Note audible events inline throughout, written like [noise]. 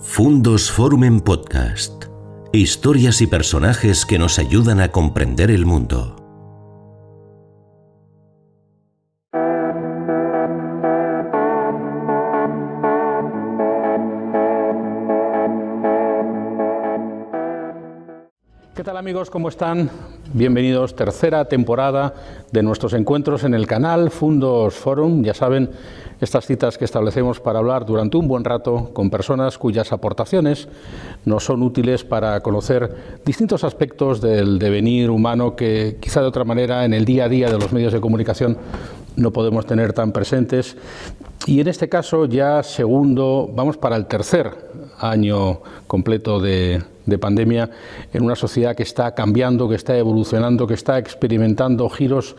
Fundos Forum en Podcast. Historias y personajes que nos ayudan a comprender el mundo. Amigos? ¿Cómo están? Bienvenidos, tercera temporada de nuestros encuentros en el canal Fundos Forum. Ya saben, estas citas que establecemos para hablar durante un buen rato con personas cuyas aportaciones nos son útiles para conocer distintos aspectos del devenir humano que quizá de otra manera en el día a día de los medios de comunicación no podemos tener tan presentes. Y en este caso ya segundo, vamos para el tercer año completo de, de pandemia en una sociedad que está cambiando, que está evolucionando, que está experimentando giros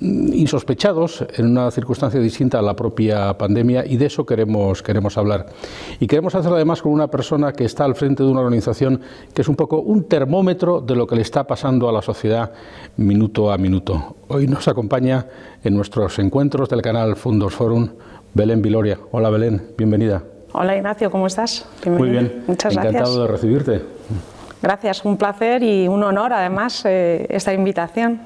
insospechados en una circunstancia distinta a la propia pandemia y de eso queremos, queremos hablar. Y queremos hacerlo además con una persona que está al frente de una organización que es un poco un termómetro de lo que le está pasando a la sociedad minuto a minuto. Hoy nos acompaña en nuestros encuentros del canal Fundos Forum Belén Viloria. Hola Belén, bienvenida. Hola Ignacio, ¿cómo estás? Muy bien, muchas encantado gracias. de recibirte. Gracias, un placer y un honor además eh, esta invitación.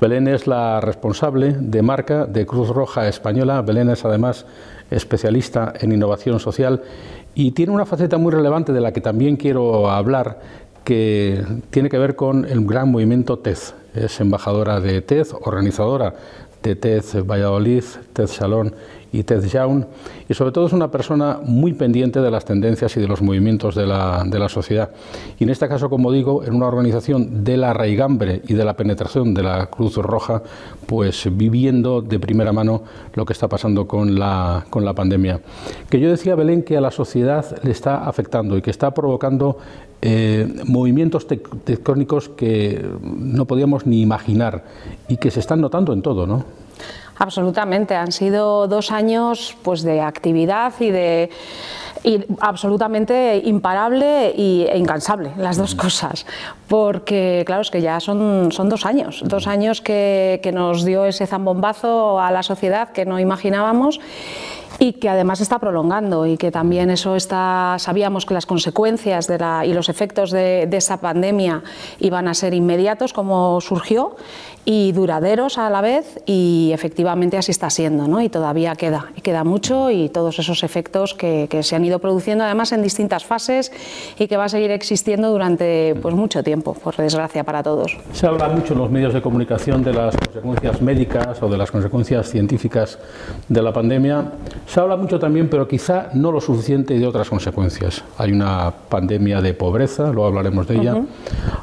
Belén es la responsable de marca de Cruz Roja Española. Belén es además especialista en innovación social y tiene una faceta muy relevante de la que también quiero hablar, que tiene que ver con el gran movimiento TEZ. Es embajadora de TEZ, organizadora de TEZ Valladolid, TEZ Salón y Ted Jaun, y sobre todo es una persona muy pendiente de las tendencias y de los movimientos de la, de la, sociedad. Y en este caso, como digo, en una organización de la raigambre y de la penetración de la Cruz Roja, pues viviendo de primera mano lo que está pasando con la, con la pandemia. Que yo decía, Belén, que a la sociedad le está afectando y que está provocando eh, movimientos tectónicos que no podíamos ni imaginar y que se están notando en todo, ¿no? Absolutamente, han sido dos años pues, de actividad y de y absolutamente imparable y, e incansable, las dos cosas, porque claro, es que ya son, son dos años, dos años que, que nos dio ese zambombazo a la sociedad que no imaginábamos y que además está prolongando y que también eso está, sabíamos que las consecuencias de la, y los efectos de, esa pandemia iban a ser inmediatos como surgió y duraderos a la vez y efectivamente así está siendo ¿no? y todavía queda, y queda mucho y todos esos efectos que, que, se han ido produciendo además en distintas fases y que va a seguir existiendo durante pues, mucho tiempo, por desgracia para todos. Se habla mucho en los medios de comunicación de las consecuencias médicas o de las consecuencias científicas de la pandemia. Se habla mucho también, pero quizá no lo suficiente de otras consecuencias. Hay una pandemia de pobreza, luego hablaremos de ella. Uh -huh.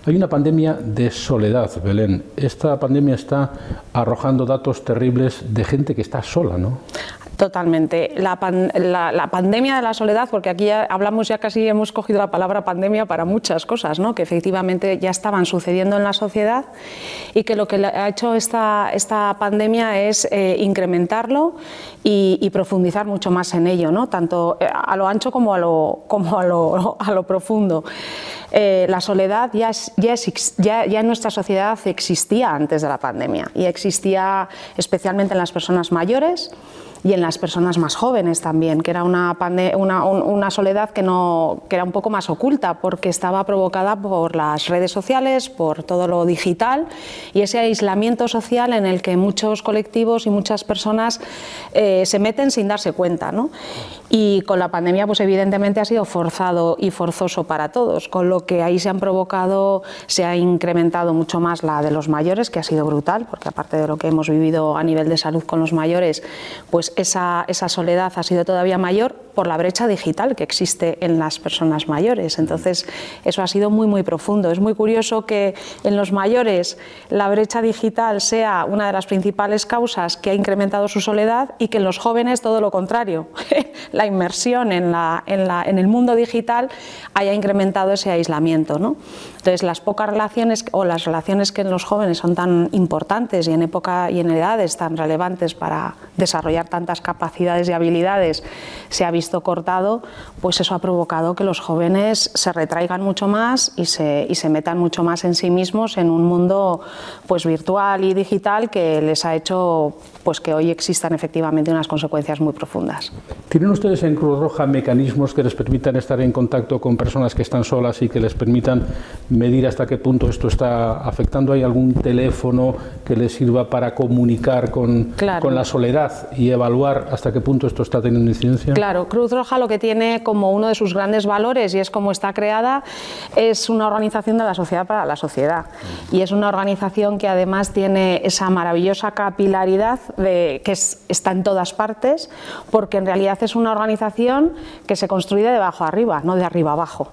Hay una pandemia de soledad, Belén. Esta pandemia está arrojando datos terribles de gente que está sola, ¿no? Totalmente. La, pan, la, la, pandemia de la soledad, porque aquí ya hablamos, ya casi hemos cogido la palabra pandemia para muchas cosas, ¿no? que efectivamente ya estaban sucediendo en la sociedad y que lo que ha hecho esta, esta pandemia es eh, incrementarlo y, y, profundizar mucho más en ello, ¿no? tanto eh, a lo ancho como a lo, como a lo, [laughs] a lo profundo. Eh, la soledad ya, es, ya, es, ya, ya, en nuestra sociedad existía antes de la pandemia y existía especialmente en las personas mayores y en las personas más jóvenes también, que era una, una, una soledad que, no, que era un poco más oculta porque estaba provocada por las redes sociales, por todo lo digital y ese aislamiento social en el que muchos colectivos y muchas personas eh, se meten sin darse cuenta. ¿no? Y con la pandemia, pues evidentemente ha sido forzado y forzoso para todos, con lo que ahí se han provocado, se ha incrementado mucho más la de los mayores, que ha sido brutal, porque aparte de lo que hemos vivido a nivel de salud con los mayores, pues esa, esa soledad ha sido todavía mayor por la brecha digital que existe en las personas mayores. Entonces, eso ha sido muy, muy profundo. Es muy curioso que en los mayores la brecha digital sea una de las principales causas que ha incrementado su soledad y que en los jóvenes todo lo contrario. [laughs] la inmersión en, la, en, la, en, el mundo digital haya incrementado ese aislamiento. ¿no? Entonces, las pocas relaciones o las relaciones que en los jóvenes son tan importantes y en época y en edades tan relevantes para desarrollar tantas capacidades y habilidades se ha visto cortado, pues eso ha provocado que los jóvenes se retraigan mucho más y se, y se metan mucho más en sí mismos en un mundo pues virtual y digital que les ha hecho pues que hoy existan efectivamente unas consecuencias muy profundas. ¿Tienen ustedes en Cruz Roja mecanismos que les permitan estar en contacto con personas que están solas y que les permitan medir hasta qué punto esto está afectando? ¿Hay algún teléfono que les sirva para comunicar con, con la soledad y evaluar hasta qué punto esto está teniendo incidencia? Claro, Cruz Roja lo que tiene como uno de sus grandes valores y es como está creada es una organización de la sociedad para la sociedad y es una organización que además tiene esa maravillosa capilaridad que está en todas partes porque en realidad es una organización que se construye de abajo arriba, no de arriba abajo.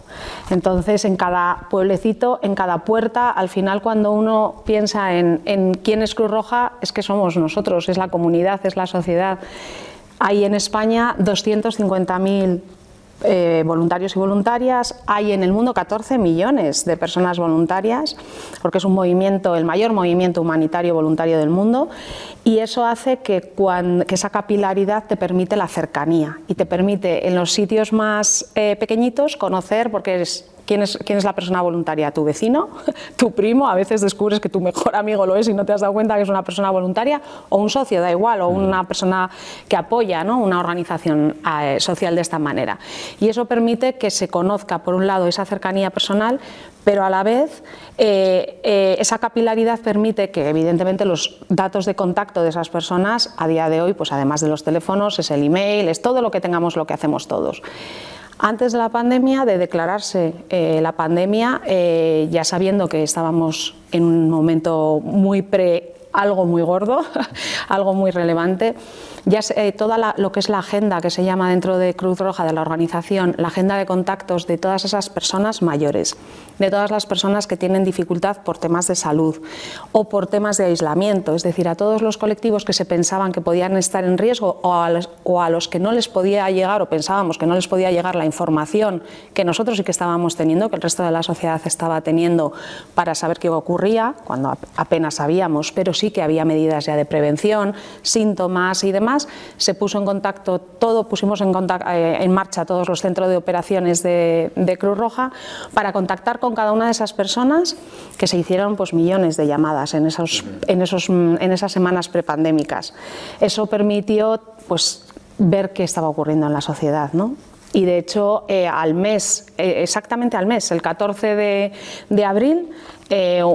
Entonces en cada pueblecito, en cada puerta, al final cuando uno piensa en, en quién es Cruz Roja es que somos nosotros, es la comunidad, es la sociedad. Hay en España 250.000 eh, voluntarios y voluntarias, hay en el mundo 14 millones de personas voluntarias, porque es un movimiento, el mayor movimiento humanitario voluntario del mundo, y eso hace que, cuando, que esa capilaridad te permite la cercanía y te permite en los sitios más eh, pequeñitos conocer, porque es ¿Quién es, ¿Quién es, la persona voluntaria? ¿Tu vecino? [laughs] ¿Tu primo? A veces descubres que tu mejor amigo lo es y no te has dado cuenta que es una persona voluntaria, o un socio, da igual, o una persona que apoya ¿no? una organización eh, social de esta manera. Y eso permite que se conozca, por un lado, esa cercanía personal, pero a la vez eh, eh, esa capilaridad permite que evidentemente los datos de contacto de esas personas a día de hoy, pues además de los teléfonos, es el email, es todo lo que tengamos, lo que hacemos todos. Antes de la pandemia, de declararse eh, la pandemia, eh, ya sabiendo que estábamos en un momento muy pre algo muy gordo, [laughs] algo muy relevante, ya eh, toda lo que es la agenda que se llama dentro de Cruz Roja de la organización, la agenda de contactos de todas esas personas mayores, de todas las personas que tienen dificultad por temas de salud o por temas de aislamiento, es decir, a todos los colectivos que se pensaban que podían estar en riesgo o a los, o a los que no les podía llegar o pensábamos que no les podía llegar la información que nosotros sí que estábamos teniendo, que el resto de la sociedad estaba teniendo para saber qué ocurría, cuando apenas sabíamos, pero sí que había medidas ya de prevención, síntomas y demás se puso en contacto todo, pusimos en, eh, en marcha todos los centros de operaciones de, Cruz Roja para contactar con cada una de esas personas que se hicieron pues, millones de llamadas en, esos, en, esos, en esas semanas prepandémicas. Eso permitió pues, ver qué estaba ocurriendo en la sociedad. ¿no? y de hecho eh, al mes, eh, exactamente al mes, el 14 de, abril,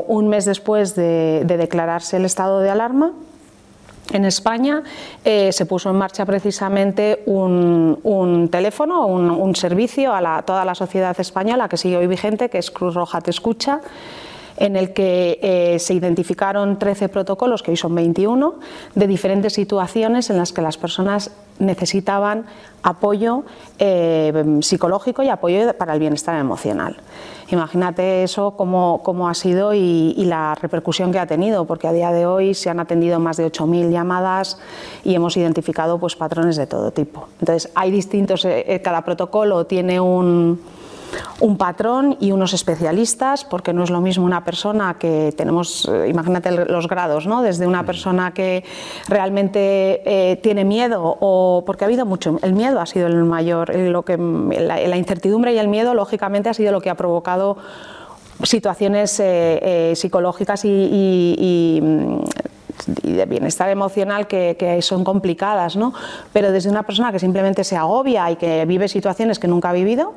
un mes después de, declararse el estado de alarma, en España eh, se puso en marcha precisamente un, teléfono, un, servicio a toda la sociedad española que sigue hoy vigente, que es Cruz Roja Te Escucha, en el que eh, se identificaron 13 protocolos, que hoy son 21, de diferentes situaciones en las que las personas necesitaban apoyo eh, psicológico y apoyo para el bienestar emocional. Imagínate eso cómo, ha sido y, la repercusión que ha tenido, porque a día de hoy se han atendido más de 8.000 llamadas y hemos identificado pues, patrones de todo tipo. Entonces, hay distintos, eh, cada protocolo tiene un un patrón y unos especialistas, porque no es lo mismo una persona que tenemos, eh, imagínate los grados, ¿no? desde una persona que realmente eh, tiene miedo o porque ha habido mucho, el miedo ha sido el mayor, lo que, la, incertidumbre y el miedo lógicamente ha sido lo que ha provocado situaciones eh, psicológicas y y de bienestar emocional que, son complicadas, ¿no? pero desde una persona que simplemente se agobia y que vive situaciones que nunca ha vivido,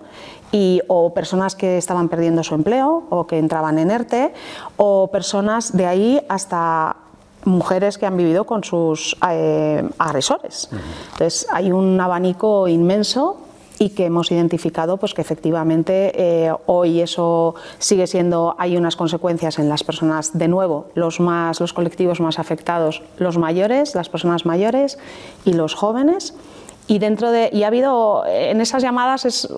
y, o personas que estaban perdiendo su empleo o que entraban en ERTE, o personas de ahí hasta mujeres que han vivido con sus eh, agresores. Entonces hay un abanico inmenso y que hemos identificado pues que efectivamente eh, hoy eso sigue siendo hay unas consecuencias en las personas de nuevo los más los colectivos más afectados los mayores las personas mayores y los jóvenes. Y dentro de y ha habido en esas llamadas es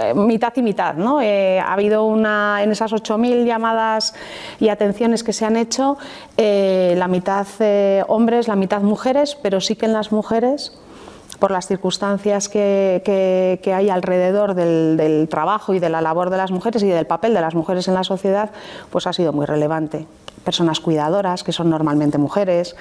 eh, mitad y mitad no eh, ha habido una en esas 8.000 llamadas y atenciones que se han hecho la mitad hombres la mitad mujeres pero sí que en las mujeres por las circunstancias que, hay alrededor del, trabajo y de la labor de las mujeres y del papel de las mujeres en la sociedad, pues ha sido muy relevante. personas cuidadoras, que son normalmente mujeres,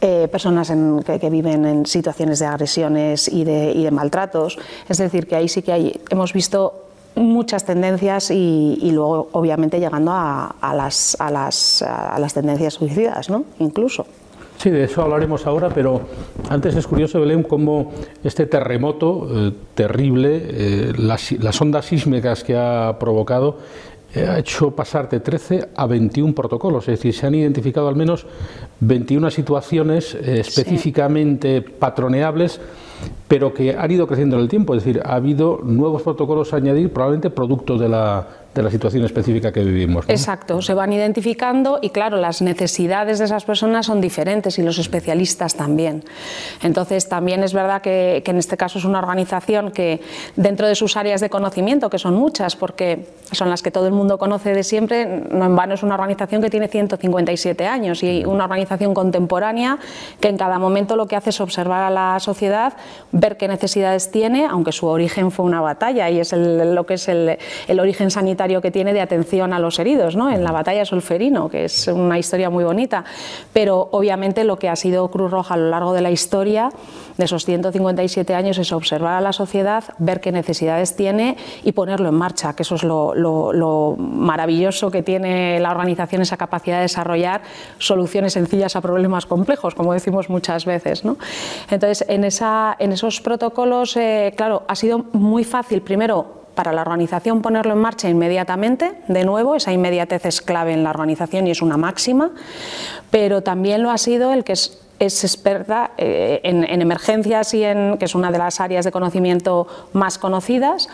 eh, personas que, viven en situaciones de agresiones y de, maltratos. Es decir, que ahí sí que hay, hemos visto muchas tendencias y, luego obviamente llegando a, las, a, las, a las tendencias suicidas, ¿no? incluso. Sí, de eso hablaremos ahora, pero antes es curioso, Belén, cómo este terremoto eh, terrible, eh, las, las, ondas sísmicas que ha provocado, eh, ha hecho pasar de 13 a 21 protocolos, es decir, se han identificado al menos 21 situaciones específicamente patroneables pero que han ido creciendo en el tiempo, es decir, ha habido nuevos protocolos a añadir, probablemente producto de la, de la situación específica que vivimos. Exacto, se van identificando y claro, las necesidades de esas personas son diferentes y los especialistas también. Entonces, también es verdad que, en este caso es una organización que dentro de sus áreas de conocimiento, que son muchas, porque son las que todo el mundo conoce de siempre, no en vano es una organización que tiene 157 años y una organización contemporánea que en cada momento lo que hace es observar a la sociedad, ver qué necesidades tiene, aunque su origen fue una batalla y es lo que es el, el origen sanitario que tiene de atención a los heridos, ¿no? en la batalla Solferino, que es una historia muy bonita. Pero obviamente lo que ha sido Cruz Roja a lo largo de la historia, de esos 157 años, es observar a la sociedad, ver qué necesidades tiene y ponerlo en marcha, que eso es lo, maravilloso que tiene la organización, esa capacidad de desarrollar soluciones sencillas a problemas complejos, como decimos muchas veces. ¿no? Entonces, en, esa, en esos protocolos, eh, claro, ha sido muy fácil, primero, para la organización ponerlo en marcha inmediatamente, de nuevo, esa inmediatez es clave en la organización y es una máxima, pero también lo ha sido el que es experta eh, en, emergencias y en que es una de las áreas de conocimiento más conocidas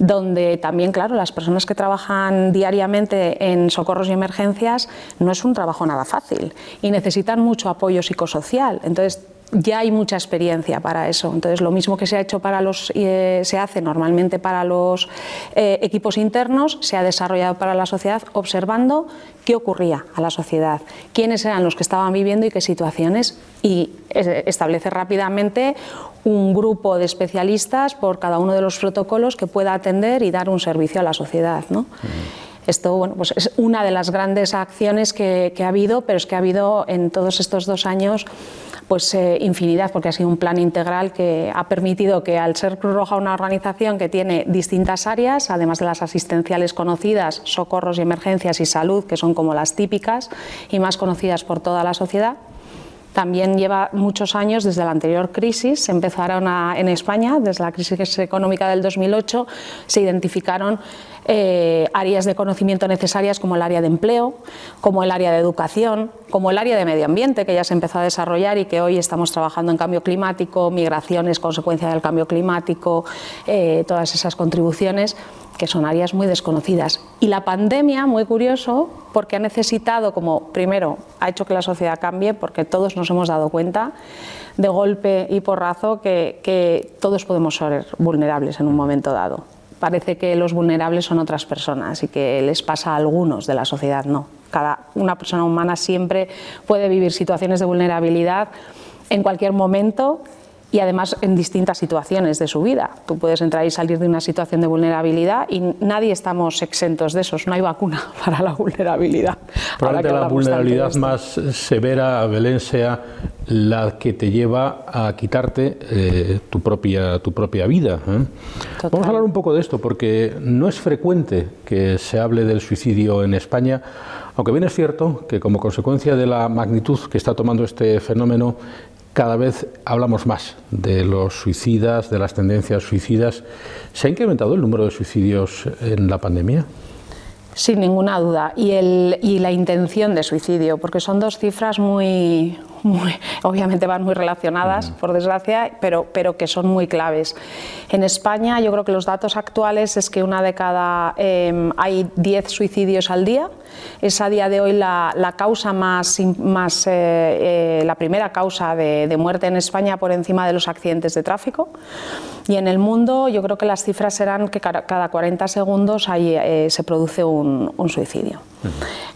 donde también, claro, las personas que trabajan diariamente en socorros y emergencias no es un trabajo nada fácil y necesitan mucho apoyo psicosocial. Entonces, ya hay mucha experiencia para eso. Entonces, lo mismo que se ha hecho para los, eh, se hace normalmente para los eh, equipos internos, se ha desarrollado para la sociedad, observando qué ocurría a la sociedad, quiénes eran los que estaban viviendo y qué situaciones, y establece rápidamente un grupo de especialistas por cada uno de los protocolos que pueda atender y dar un servicio a la sociedad. ¿no? Esto bueno, pues es una de las grandes acciones que, que, ha habido, pero es que ha habido en todos estos dos años pues eh, infinidad, porque ha sido un plan integral que ha permitido que al ser Cruz Roja una organización que tiene distintas áreas, además de las asistenciales conocidas, socorros y emergencias y salud, que son como las típicas y más conocidas por toda la sociedad, también lleva muchos años desde la anterior crisis, se empezaron en España, desde la crisis económica del 2008, se identificaron eh, áreas de conocimiento necesarias como el área de empleo, como el área de educación, como el área de medio ambiente, que ya se empezó a desarrollar y que hoy estamos trabajando en cambio climático, migraciones, consecuencia del cambio climático, eh, todas esas contribuciones que son áreas muy desconocidas. Y la pandemia, muy curioso, porque ha necesitado, como primero, ha hecho que la sociedad cambie, porque todos nos hemos dado cuenta de golpe y porrazo que, que todos podemos ser vulnerables en un momento dado parece que los vulnerables son otras personas y que les pasa a algunos de la sociedad, no. Cada una persona humana siempre puede vivir situaciones de vulnerabilidad en cualquier momento y además en distintas situaciones de su vida. Tú puedes entrar y salir de una situación de vulnerabilidad y nadie estamos exentos de eso. No hay vacuna [laughs] para la vulnerabilidad. Probablemente la vulnerabilidad más severa, Belén, sea la que te lleva a quitarte eh, tu, propia, tu propia vida. ¿eh? Vamos a hablar un poco de esto, porque no es frecuente que se hable del suicidio en España, aunque bien es cierto que como consecuencia de la magnitud que está tomando este fenómeno, cada vez hablamos más de los suicidas, de las tendencias suicidas. ¿Se ha incrementado el número de suicidios en la pandemia? Sin ninguna duda. Y, el, y la intención de suicidio, porque son dos cifras muy, obviamente van muy relacionadas, por desgracia, pero, pero que son muy claves. En España yo creo que los datos actuales es que una de cada, em, hay 10 suicidios al día, es a día de hoy la, causa más, más eh, eh, la primera causa de, muerte en España por encima de los accidentes de tráfico. Y en el mundo yo creo que las cifras serán que cada 40 segundos eh, se produce un, un suicidio.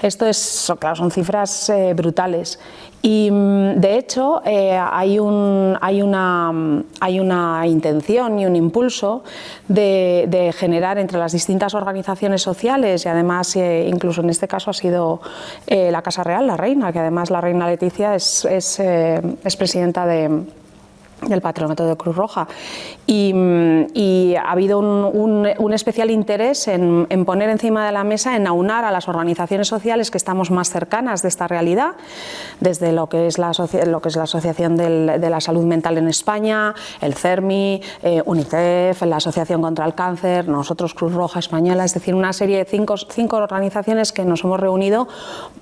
Esto es, claro, son cifras eh, brutales. Y mm, de hecho eh, hay, un, hay, una, hay, una, intención y un impulso de, generar entre las distintas organizaciones sociales y además eh, incluso en este caso ha sido la Casa Real, la reina, que además la reina Leticia es presidenta de del Patronato de Cruz Roja. Y, ha habido un, especial interés en, poner encima de la mesa, en aunar a las organizaciones sociales que estamos más cercanas de esta realidad, desde lo que es la, lo que es la Asociación de la Salud Mental en España, el CERMI, eh, UNICEF, la Asociación contra el Cáncer, nosotros Cruz Roja Española, es decir, una serie de cinco, cinco organizaciones que nos hemos reunido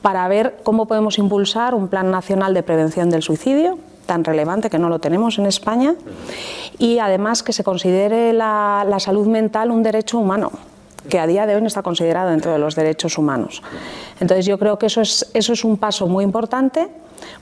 para ver cómo podemos impulsar un plan nacional de prevención del suicidio tan relevante que no lo tenemos en España y además que se considere la, salud mental un derecho humano que a día de hoy no está considerado dentro de los derechos humanos. Entonces yo creo que eso es, eso es un paso muy importante,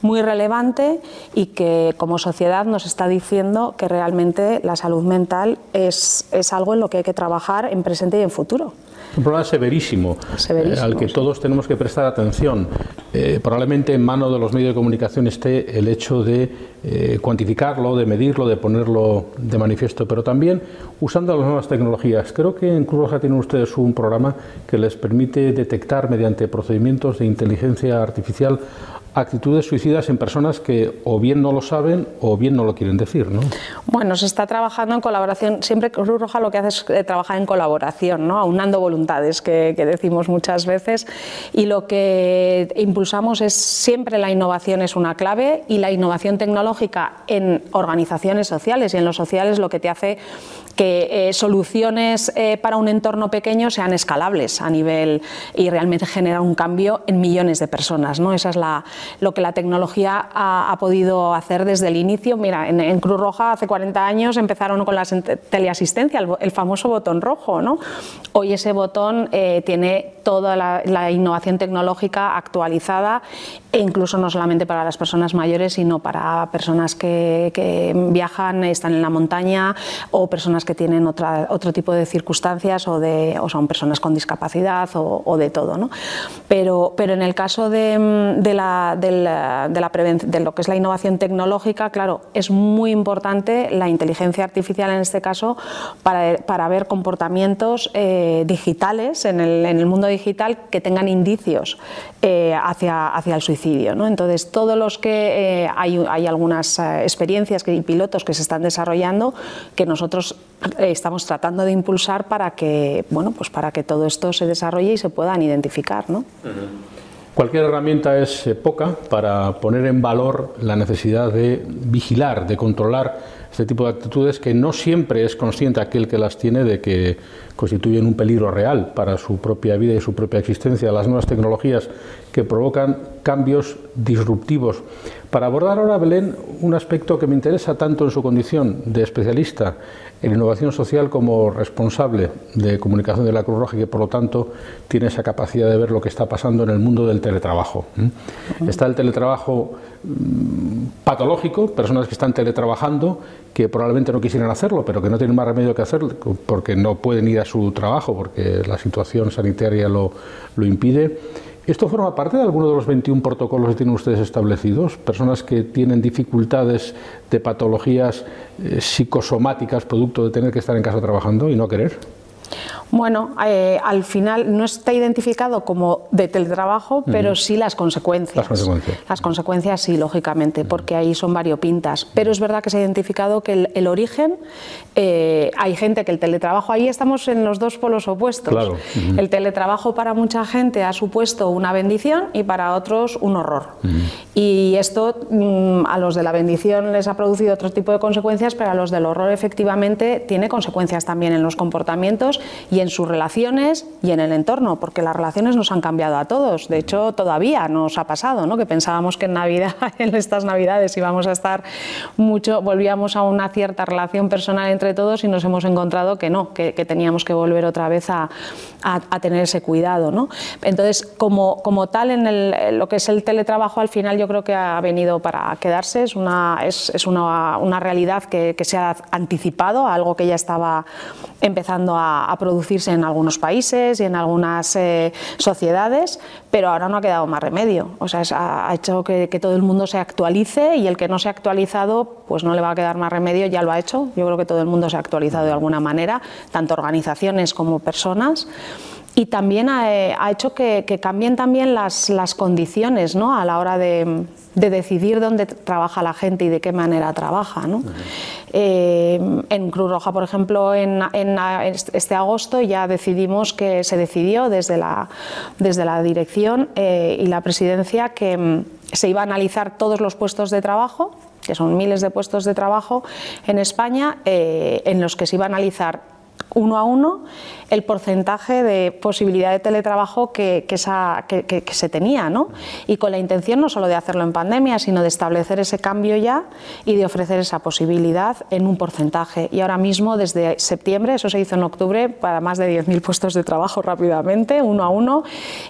muy relevante y que como sociedad nos está diciendo que realmente la salud mental es, es algo en lo que hay que trabajar en presente y en futuro. Un problema severísimo, eh, al que todos tenemos que prestar atención. Eh, probablemente en mano de los medios de comunicación esté el hecho de eh, cuantificarlo, de medirlo, de ponerlo de manifiesto, pero también usando las nuevas tecnologías. Creo que en Cruz Roja tienen ustedes un programa que les permite detectar mediante procedimientos de inteligencia artificial actitudes suicidas en personas que o bien no lo saben o bien no lo quieren decir, ¿no? Bueno, se está trabajando en colaboración, siempre Cruz Roja lo que hace es eh, trabajar en colaboración, ¿no? aunando voluntades, que, decimos muchas veces, y lo que impulsamos es siempre la innovación es una clave y la innovación tecnológica en organizaciones sociales y en los sociales lo que te hace que eh, soluciones eh, para un entorno pequeño sean escalables a nivel y realmente generar un cambio en millones de personas. ¿no? Esa es la, lo que la tecnología ha, podido hacer desde el inicio. Mira, en, Cruz Roja hace 40 años empezaron con la teleasistencia, el, famoso botón rojo. ¿no? Hoy ese botón eh, tiene toda la, innovación tecnológica actualizada e incluso no solamente para las personas mayores, sino para personas que, viajan, están en la montaña o personas que tienen otra, otro tipo de circunstancias o, de, o son personas con discapacidad o, de todo. ¿no? Pero, pero en el caso de, de, la, de, la, de, lo que es la innovación tecnológica, claro, es muy importante la inteligencia artificial en este caso para, para ver comportamientos eh, digitales en el, en el, mundo digital que tengan indicios eh, hacia, hacia el suicidio. ¿No? Entonces, todos los que eh, hay, hay algunas experiencias y pilotos que se están desarrollando que nosotros eh, estamos tratando de impulsar para que, bueno, pues para que todo esto se desarrolle y se puedan identificar. ¿no? Cualquier herramienta es eh, poca para poner en valor la necesidad de vigilar, de controlar este tipo de actitudes que no siempre es consciente aquel que las tiene de que constituyen un peligro real para su propia vida y su propia existencia. Las nuevas tecnologías que provocan cambios disruptivos. Para abordar ahora, Belén, un aspecto que me interesa tanto en su condición de especialista en innovación social como responsable de comunicación de la Cruz Roja y que por lo tanto tiene esa capacidad de ver lo que está pasando en el mundo del teletrabajo. Está el teletrabajo mm, patológico, personas que están teletrabajando que probablemente no quisieran hacerlo, pero que no tienen más remedio que hacerlo porque no pueden ir a su trabajo, porque la situación sanitaria lo, lo impide ¿Esto forma parte de alguno de los 21 protocolos que tienen ustedes establecidos? Personas que tienen dificultades de patologías eh, psicosomáticas producto de tener que estar en casa trabajando y no querer. Bueno, eh, al final no está identificado como de teletrabajo, pero sí las consecuencias. Las consecuencias. Las consecuencias sí, lógicamente, porque ahí son variopintas. Pero es verdad que se ha identificado que el, origen, eh, hay gente que el teletrabajo, ahí estamos en los dos polos opuestos. El teletrabajo para mucha gente ha supuesto una bendición y para otros un horror. Y esto mm, a los de la bendición les ha producido otro tipo de consecuencias, pero a los del horror efectivamente tiene consecuencias también en los comportamientos y en sus relaciones y en el entorno, porque las relaciones nos han cambiado a todos. De hecho, todavía nos ha pasado, ¿no? que pensábamos que en Navidad, [laughs] en estas Navidades íbamos a estar mucho, volvíamos a una cierta relación personal entre todos y nos hemos encontrado que no, que, teníamos que volver otra vez a, a, tener ese cuidado. ¿no? Entonces, como, como tal, en el, lo que es el teletrabajo, al final yo creo que ha venido para quedarse, es una, es, es una, una realidad que, que, se ha anticipado a algo que ya estaba empezando a, a producir producirse en algunos países y en algunas eh, sociedades, pero ahora no ha quedado más remedio. O sea, ha hecho que, todo el mundo se actualice y el que no se ha actualizado, pues no le va a quedar más remedio, ya lo ha hecho. Yo creo que todo el mundo se ha actualizado de alguna manera, tanto organizaciones como personas y también ha, hecho que, cambien también las, las condiciones ¿no? a la hora de, de, decidir dónde trabaja la gente y de qué manera trabaja. ¿no? Eh, en Cruz Roja, por ejemplo, en, en, este agosto ya decidimos que se decidió desde la, desde la dirección eh, y la presidencia que mm, se iba a analizar todos los puestos de trabajo que son miles de puestos de trabajo en España, eh, en los que se iba a analizar uno a uno el porcentaje de posibilidad de teletrabajo que, se tenía, ¿no? y con la intención no solo de hacerlo en pandemia, sino de establecer ese cambio ya y de ofrecer esa posibilidad en un porcentaje. Y ahora mismo, desde septiembre, eso se hizo en octubre, para más de 10.000 puestos de trabajo rápidamente, uno a uno,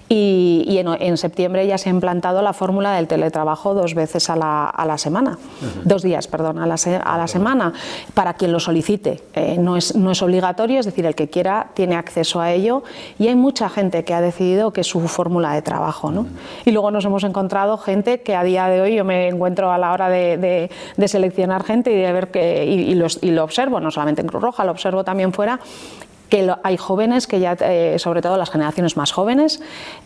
y, en, septiembre ya se ha implantado la fórmula del teletrabajo dos veces a la, semana, dos días, perdón, a la, semana, para quien lo solicite. Eh, no, es, no es obligatorio, es decir, el que quiera tiene acceso a ello y hay mucha gente que ha decidido que es su fórmula de trabajo. ¿no? Y luego nos hemos encontrado gente que a día de hoy yo me encuentro a la hora de, seleccionar gente y de ver que, y, lo observo, no solamente en Cruz Roja, lo observo también fuera, que hay jóvenes que ya, eh, sobre todo las generaciones más jóvenes,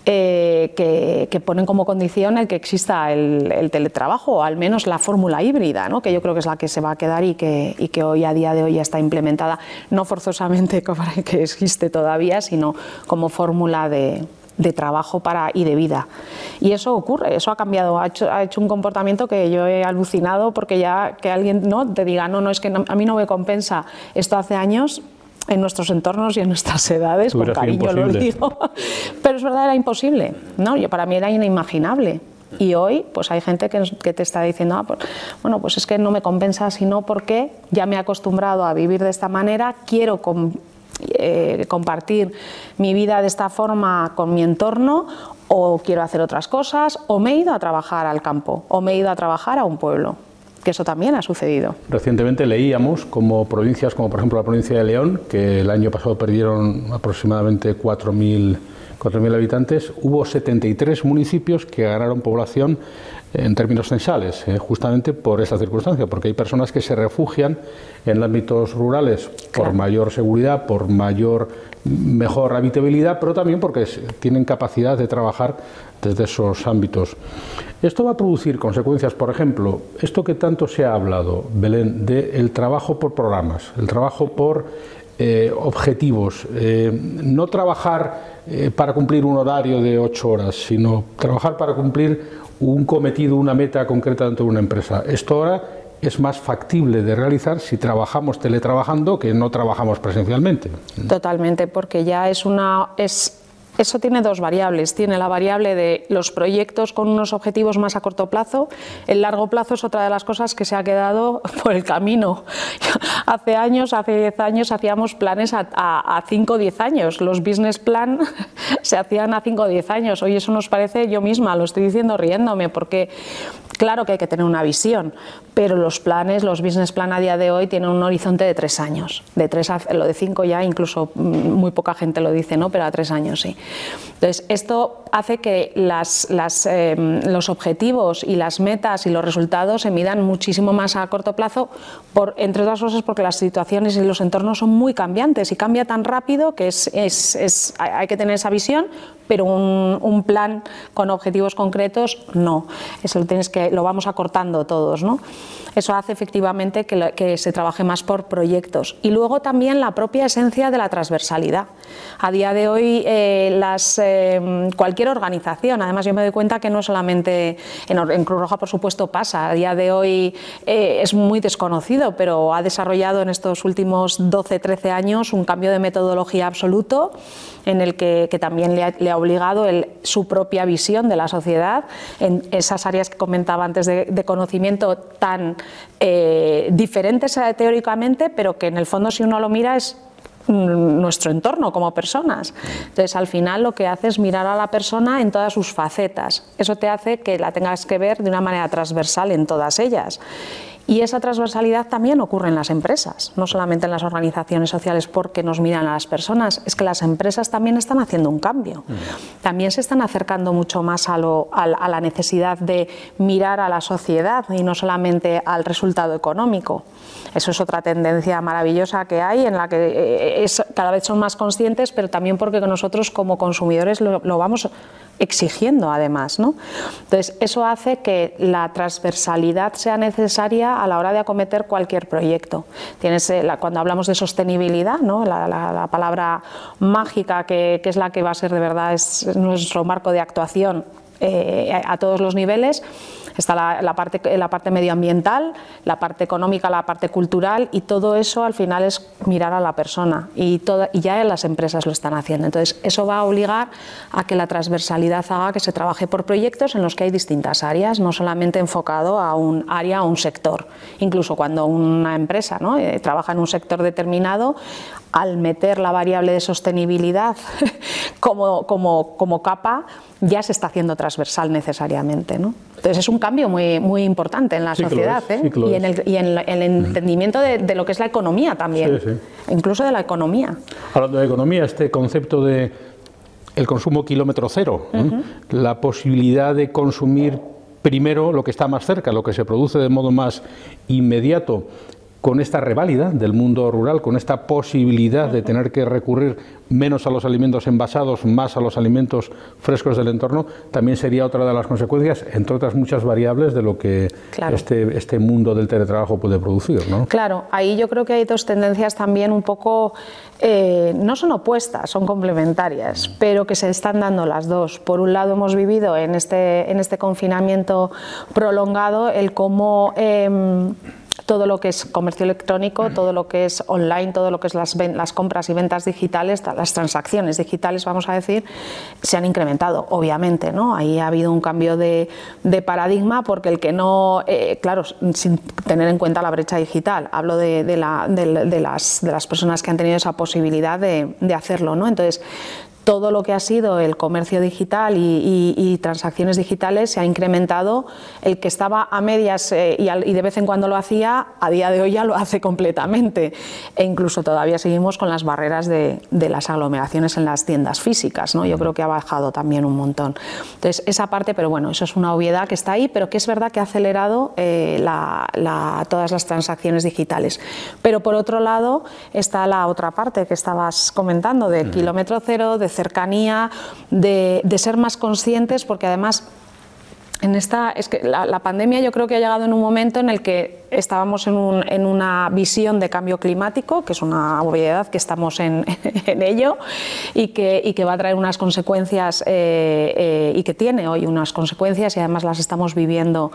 eh, que, ponen como condición el que exista el, teletrabajo o al menos la fórmula híbrida, ¿no? que yo creo que es la que se va a quedar y que, y que hoy a día de hoy ya está implementada, no forzosamente [laughs] para que existe todavía, sino como fórmula de, de trabajo para, y de vida. Y eso ocurre, eso ha cambiado, ha hecho, ha hecho un comportamiento que yo he alucinado porque ya que alguien no te diga, no, no, es que a mí no me compensa esto hace años, en nuestros entornos y en nuestras edades, con cariño lo digo, [laughs] pero es verdad, era imposible, ¿no? Yo, para mí era inimaginable. Y hoy, pues hay gente que, que te está diciendo, ah, pues, bueno, pues es que no me compensa, sino porque ya me he acostumbrado a vivir de esta manera, quiero eh, compartir mi vida de esta forma con mi entorno o quiero hacer otras cosas o me he ido a trabajar al campo o me he ido a trabajar a un pueblo que eso también ha sucedido. Recientemente leíamos como provincias, como por ejemplo la provincia de León, que el año pasado perdieron aproximadamente 4.000 4.000 habitantes, hubo 73 municipios que ganaron población en términos censales, eh, justamente por esa circunstancia, porque hay personas que se refugian en ámbitos rurales por mayor seguridad, por mayor mejor habitabilidad, pero también porque tienen capacidad de trabajar desde esos ámbitos. Esto va a producir consecuencias, por ejemplo, esto que tanto se ha hablado, Belén, del trabajo por programas, el trabajo por eh, objetivos, eh, no trabajar para cumplir un horario de ocho horas, sino trabajar para cumplir un cometido, una meta concreta dentro de una empresa. Esto ahora es más factible de realizar si trabajamos teletrabajando que no trabajamos presencialmente. Totalmente, porque ya es una es eso tiene dos variables. Tiene la variable de los proyectos con unos objetivos más a corto plazo. El largo plazo es otra de las cosas que se ha quedado [laughs] por el camino. [laughs] hace años, hace 10 años, hacíamos planes a 5 o 10 años. Los business plan [laughs] se hacían a 5 o 10 años. Hoy eso nos parece, yo misma lo estoy diciendo riéndome, porque claro que hay que tener una visión, pero los planes, los business plan a día de hoy tienen un horizonte de tres años. De tres a, lo de cinco ya incluso mm, muy poca gente lo dice, ¿no? pero a tres años sí. Entonces, esto hace que las, em, los objetivos y las metas y los resultados se midan muchísimo más a corto plazo, por, entre otras cosas porque las situaciones y los entornos son muy cambiantes y cambia tan rápido que es, es, es hay que tener esa visión, pero un, un, plan con objetivos concretos no. Eso lo, tienes que, lo vamos acortando todos. ¿no? Eso hace efectivamente que, que, se trabaje más por proyectos. Y luego también la propia esencia de la transversalidad. A día de hoy, eh, las, eh, cualquier organización, además yo me doy cuenta que no solamente en, Cruz Roja, por supuesto, pasa. A día de hoy eh, es muy desconocido, pero ha desarrollado en estos últimos 12-13 años un cambio de metodología absoluto en el que, también le ha, obligado su propia visión de la sociedad en esas áreas que comentaba antes de, conocimiento tan eh, diferentes eh, teóricamente, pero que en el fondo si uno lo mira es nuestro entorno como personas. Entonces, al final lo que hace es mirar a la persona en todas sus facetas. Eso te hace que la tengas que ver de una manera transversal en todas ellas Y esa transversalidad también ocurre en las empresas, no solamente en las organizaciones sociales porque nos miran a las personas, es que las empresas también están haciendo un cambio. Mm. También se están acercando mucho más a, lo, a, la necesidad de mirar a la sociedad y no solamente al resultado económico. Eso es otra tendencia maravillosa que hay en la que eh, es, cada vez son más conscientes, pero también porque nosotros como consumidores lo, lo vamos exigiendo además. ¿no? Entonces, eso hace que la transversalidad sea necesaria a la hora de acometer cualquier proyecto. Tienes, eh, cuando hablamos de sostenibilidad, ¿no? la, palabra mágica que, que, es la que va a ser de verdad es nuestro marco de actuación eh, a todos los niveles, Está la, parte, la parte medioambiental, la parte económica, la parte cultural y todo eso al final es mirar a la persona y, toda, y ya las empresas lo están haciendo. Entonces eso va a obligar a que la transversalidad haga que se trabaje por proyectos en los que hay distintas áreas, no solamente enfocado a un área o un sector. Incluso cuando una empresa. Eh, trabaja en un sector determinado, al meter la variable de sostenibilidad [laughs] como, capa, ya se está haciendo transversal necesariamente. Entonces es un cambio muy, muy importante en la sociedad ¿eh? y, en el, y, en el, entendimiento de, lo que es la economía también, incluso de la economía. Hablando de economía, este concepto de el consumo kilómetro cero, la posibilidad de consumir primero lo que está más cerca, lo que se produce de modo más inmediato con esta reválida del mundo rural, con esta posibilidad de tener que recurrir menos a los alimentos envasados, más a los alimentos frescos del entorno, también sería otra de las consecuencias, entre otras muchas variables, de lo que este, este mundo del teletrabajo puede producir. ¿no? Claro, ahí yo creo que hay dos tendencias también un poco, eh, no son opuestas, son complementarias, pero que se están dando las dos. Por un lado hemos vivido en este, en este confinamiento prolongado el cómo... Em, todo lo que es comercio electrónico, todo lo que es online, todo lo que es las, las compras y ventas digitales, las transacciones digitales, vamos a decir, se han incrementado, obviamente. ¿no? Ahí ha habido un cambio de, paradigma porque el que no, eh, claro, sin tener en cuenta la brecha digital, hablo de, la, de, las, de las personas que han tenido esa posibilidad de, hacerlo. ¿no? Entonces, todo lo que ha sido el comercio digital y, transacciones digitales se ha incrementado. El que estaba a medias eh, y, de vez en cuando lo hacía, a día de hoy ya lo [laughs] hace completamente. E incluso todavía seguimos con las barreras de, las aglomeraciones en las tiendas físicas. ¿no? Yo creo que ha bajado también un montón. Entonces, esa parte, pero bueno, eso es una obviedad que está ahí, pero que es verdad que ha acelerado eh, todas las transacciones digitales. Pero por otro lado está la otra parte que estabas comentando, de kilómetro cero, de cercanía, de, ser más conscientes, porque además en esta, es que la, pandemia yo creo que ha llegado en un momento en el que estábamos en, una visión de cambio climático, que es una obviedad que estamos en, [laughs] ello y que, que, va a traer unas consecuencias eh, eh, y que tiene hoy unas consecuencias y además las estamos viviendo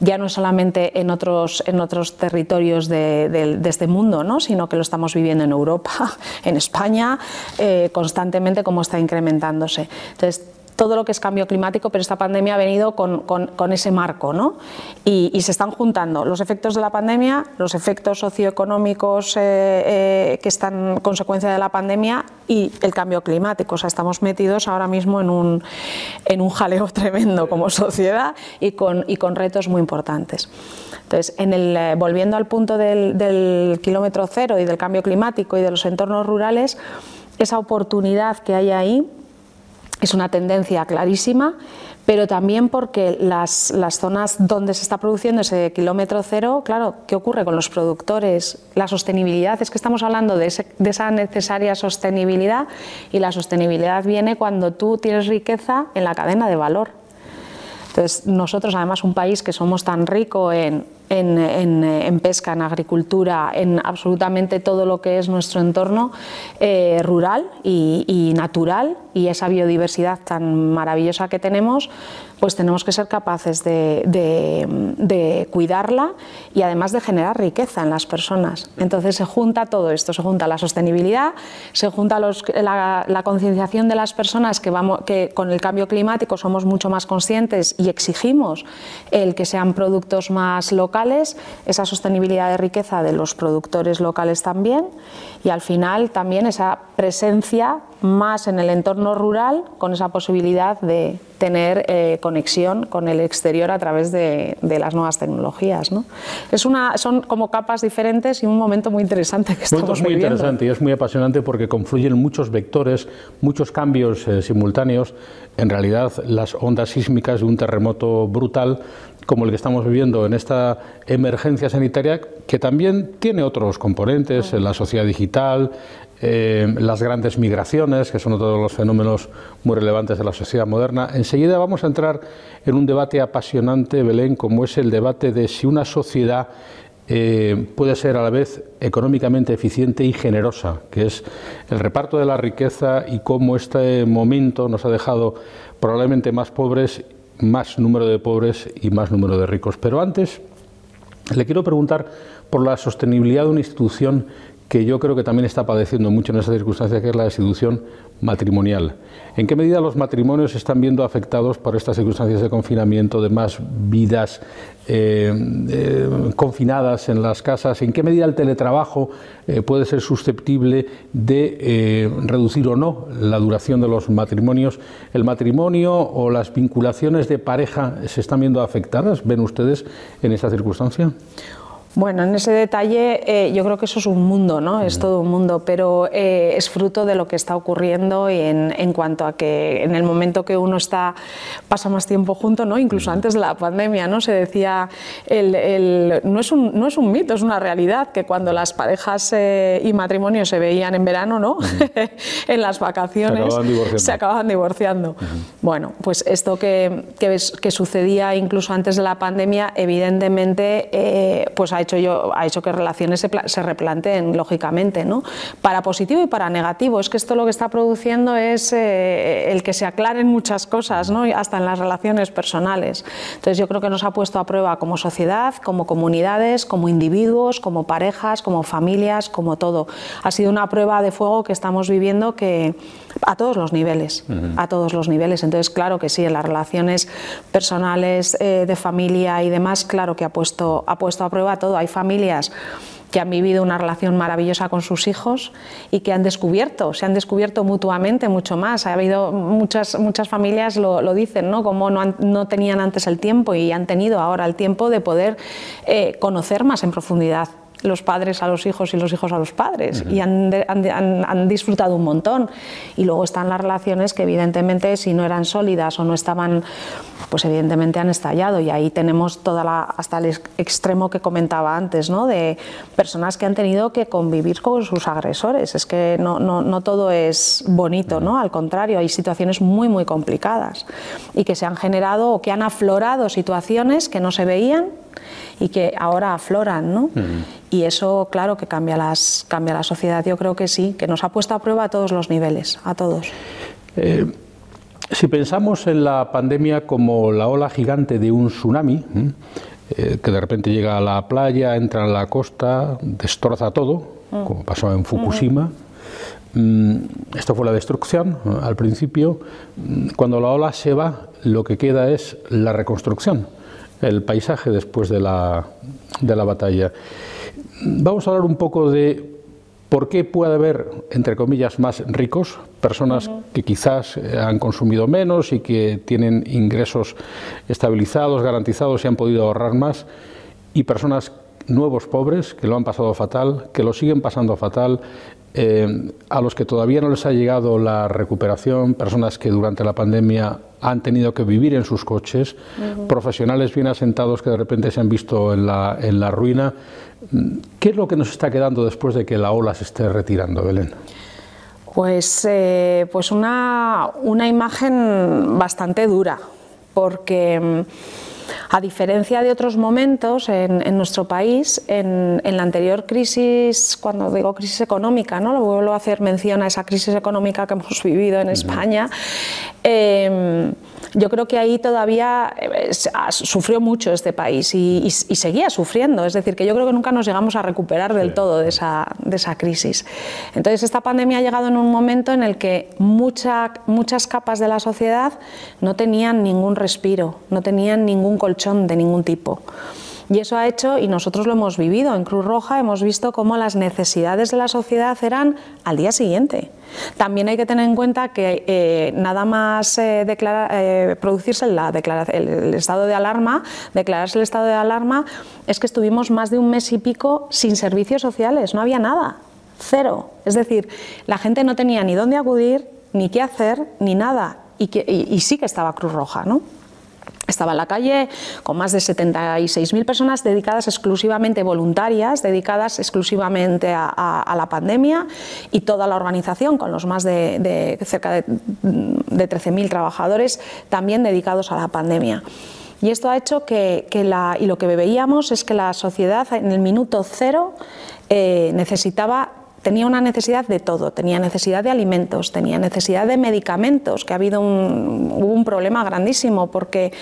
ya no solamente en otros, en otros territorios de, este mundo, ¿no? sino que lo estamos viviendo en Europa, [laughs] en España, eh, constantemente como está incrementándose. Entonces, todo lo que es cambio climático, pero esta pandemia ha venido con, con, ese marco, ¿no? Y, se están juntando los efectos de la pandemia, los efectos socioeconómicos eh, eh, que están consecuencia de la pandemia y el cambio climático. O sea, estamos metidos ahora mismo en un, en un jaleo [laughs] tremendo como sociedad y con, y con retos muy importantes. Entonces, en eh, volviendo al punto del kilómetro cero y del cambio climático y de los entornos rurales, esa oportunidad que hay ahí es una tendencia clarísima, pero también porque las, zonas donde se está produciendo ese kilómetro cero, claro, ¿qué ocurre con los productores? La sostenibilidad, es que estamos hablando de, de esa necesaria sostenibilidad y la sostenibilidad viene cuando tú tienes riqueza en la cadena de valor. Entonces, nosotros, además, un país que somos tan rico en en, pesca, en agricultura, en absolutamente todo lo que es nuestro entorno eh, rural y, natural y esa biodiversidad tan maravillosa que tenemos, pues tenemos que ser capaces de, cuidarla y además de generar riqueza en las personas. Entonces se junta todo esto, se junta la sostenibilidad, se junta la, concienciación de las personas que, vamos, que con el cambio climático somos mucho más conscientes y exigimos el que sean productos más locales, esa sostenibilidad de riqueza de los productores locales también y al final también esa presencia más en el entorno rural con esa posibilidad de tener eh, conexión con el exterior a través de, las nuevas tecnologías. ¿no? Es una, son como capas diferentes y un momento muy interesante que estamos es muy interesante y es muy apasionante porque confluyen muchos vectores, muchos cambios eh, simultáneos. En realidad, las ondas sísmicas de un terremoto brutal como el que estamos viviendo en esta emergencia sanitaria, que también tiene otros componentes, en la sociedad digital, eh, las grandes migraciones, que son otro de los fenómenos muy relevantes de la sociedad moderna. Enseguida vamos a entrar en un debate apasionante, Belén, como es el debate de si una sociedad eh, puede ser a la vez económicamente eficiente y generosa, que es el reparto de la riqueza y cómo este momento nos ha dejado probablemente más pobres, más número de pobres y más número de ricos. Pero antes le quiero preguntar por la sostenibilidad de una institución que yo creo que también está padeciendo mucho en esa circunstancia, que es la institución matrimonial. ¿En qué medida los matrimonios están viendo afectados por estas circunstancias de confinamiento, de más vidas eh, eh, confinadas en las casas? ¿En qué medida el teletrabajo eh, puede ser susceptible de reducir o no la duración de los matrimonios? ¿El matrimonio o las vinculaciones de pareja se están viendo afectadas? ¿Ven ustedes en esta circunstancia? Bueno, en ese detalle eh, yo creo que eso es un mundo, ¿no? Es todo un mundo, pero eh, es fruto de lo que está ocurriendo en, en, cuanto a que en el momento que uno está pasa más tiempo junto, ¿no? Incluso antes de la pandemia, ¿no? Se decía, el, no, es un, no es un mito, es una realidad que cuando las parejas eh, y matrimonios se veían en verano, ¿no? [laughs] en las vacaciones se acababan divorciando. Bueno, pues esto que, que, que, sucedía incluso antes de la pandemia, evidentemente, pues ha hecho, yo, ha hecho que relaciones se, se replanteen, lógicamente, ¿no? para positivo y para negativo. Es que esto lo que está produciendo es eh, el que se aclaren muchas cosas, ¿no? hasta en las relaciones personales. Entonces yo creo que nos ha puesto a prueba como sociedad, como comunidades, como individuos, como parejas, como familias, como todo. Ha sido una prueba de fuego que estamos viviendo que a todos los niveles, a todos los niveles. Entonces, claro que sí, en las relaciones personales, eh, de familia y demás, claro que ha puesto, ha puesto a prueba todo. Hay familias que han vivido una relación maravillosa con sus hijos y que han descubierto, se han descubierto mutuamente mucho más. Ha habido muchas, muchas familias lo, dicen, ¿no? Como no, no, tenían antes el tiempo y han tenido ahora el tiempo de poder eh, conocer más en profundidad los padres a los hijos y los hijos a los padres y han, han, disfrutado un montón. Y luego están las relaciones que evidentemente si no eran sólidas o no estaban, pues evidentemente han estallado y ahí tenemos toda la, hasta el extremo que comentaba antes, ¿no? de personas que han tenido que convivir con sus agresores. Es que no, no, no todo es bonito, ¿no? al contrario, hay situaciones muy, muy complicadas y que se han generado o que han aflorado situaciones que no se veían y que ahora afloran, ¿no? Y eso, claro, que cambia, las, cambia la sociedad. Yo creo que sí, que nos ha puesto a prueba a todos los niveles, a todos. Eh, si pensamos en la pandemia como la ola gigante de un tsunami, eh, que de repente llega a la playa, entra en la costa, destroza todo, mm. como pasó en Fukushima. Mm, esto fue la destrucción al principio. Mm, cuando la ola se va, lo que queda es la reconstrucción el paisaje después de la, de la batalla. Vamos a hablar un poco de por qué puede haber, entre comillas, más ricos, personas que quizás eh, han consumido menos y que tienen ingresos estabilizados, garantizados y han podido ahorrar más, y personas nuevos pobres que lo han pasado fatal, que lo siguen pasando fatal, eh, a los que todavía no les ha llegado la recuperación, personas que durante la pandemia han tenido que vivir en sus coches, profesionales bien asentados que de repente se han visto en la, en la ruina. ¿Qué es lo que nos está quedando después de que la ola se esté retirando, Belén? Pues, eh, pues una, una imagen bastante dura, porque a diferencia de otros momentos en, nuestro país, en, la anterior crisis, cuando digo crisis económica, ¿no? lo vuelvo a hacer mención a esa crisis económica que hemos [laughs] vivido en España, em, yo creo que ahí todavía eh, sufrió mucho este país y, seguía sufriendo. Es decir, que yo creo que nunca nos llegamos a recuperar del todo de esa, de esa, crisis. Entonces, esta pandemia ha llegado en un momento en el que mucha, muchas capas de la sociedad no tenían ningún respiro, no tenían ningún colchón de ningún tipo. Y eso ha hecho, y nosotros lo hemos vivido en Cruz Roja, hemos visto cómo las necesidades de la sociedad eran al día siguiente. También hay que tener en cuenta que eh, nada más eh, eh, producirse la el, estado de alarma, declararse el estado de alarma, es que estuvimos más de un mes y pico sin servicios sociales, no había nada, cero. Es decir, la gente no tenía ni dónde acudir, ni qué hacer, ni nada. Y sí que estaba Cruz Roja, ¿no? Estaba en la calle con más de 76.000 personas dedicadas exclusivamente voluntarias, dedicadas exclusivamente a, la pandemia y toda la organización con los más de, cerca de, 13.000 trabajadores también dedicados a la pandemia. Y esto ha hecho que, la, y lo que veíamos es que la sociedad en el minuto cero eh, necesitaba tenía una necesidad de todo, tenía necesidad de alimentos, tenía necesidad de medicamentos, que ha habido un, un problema grandísimo porque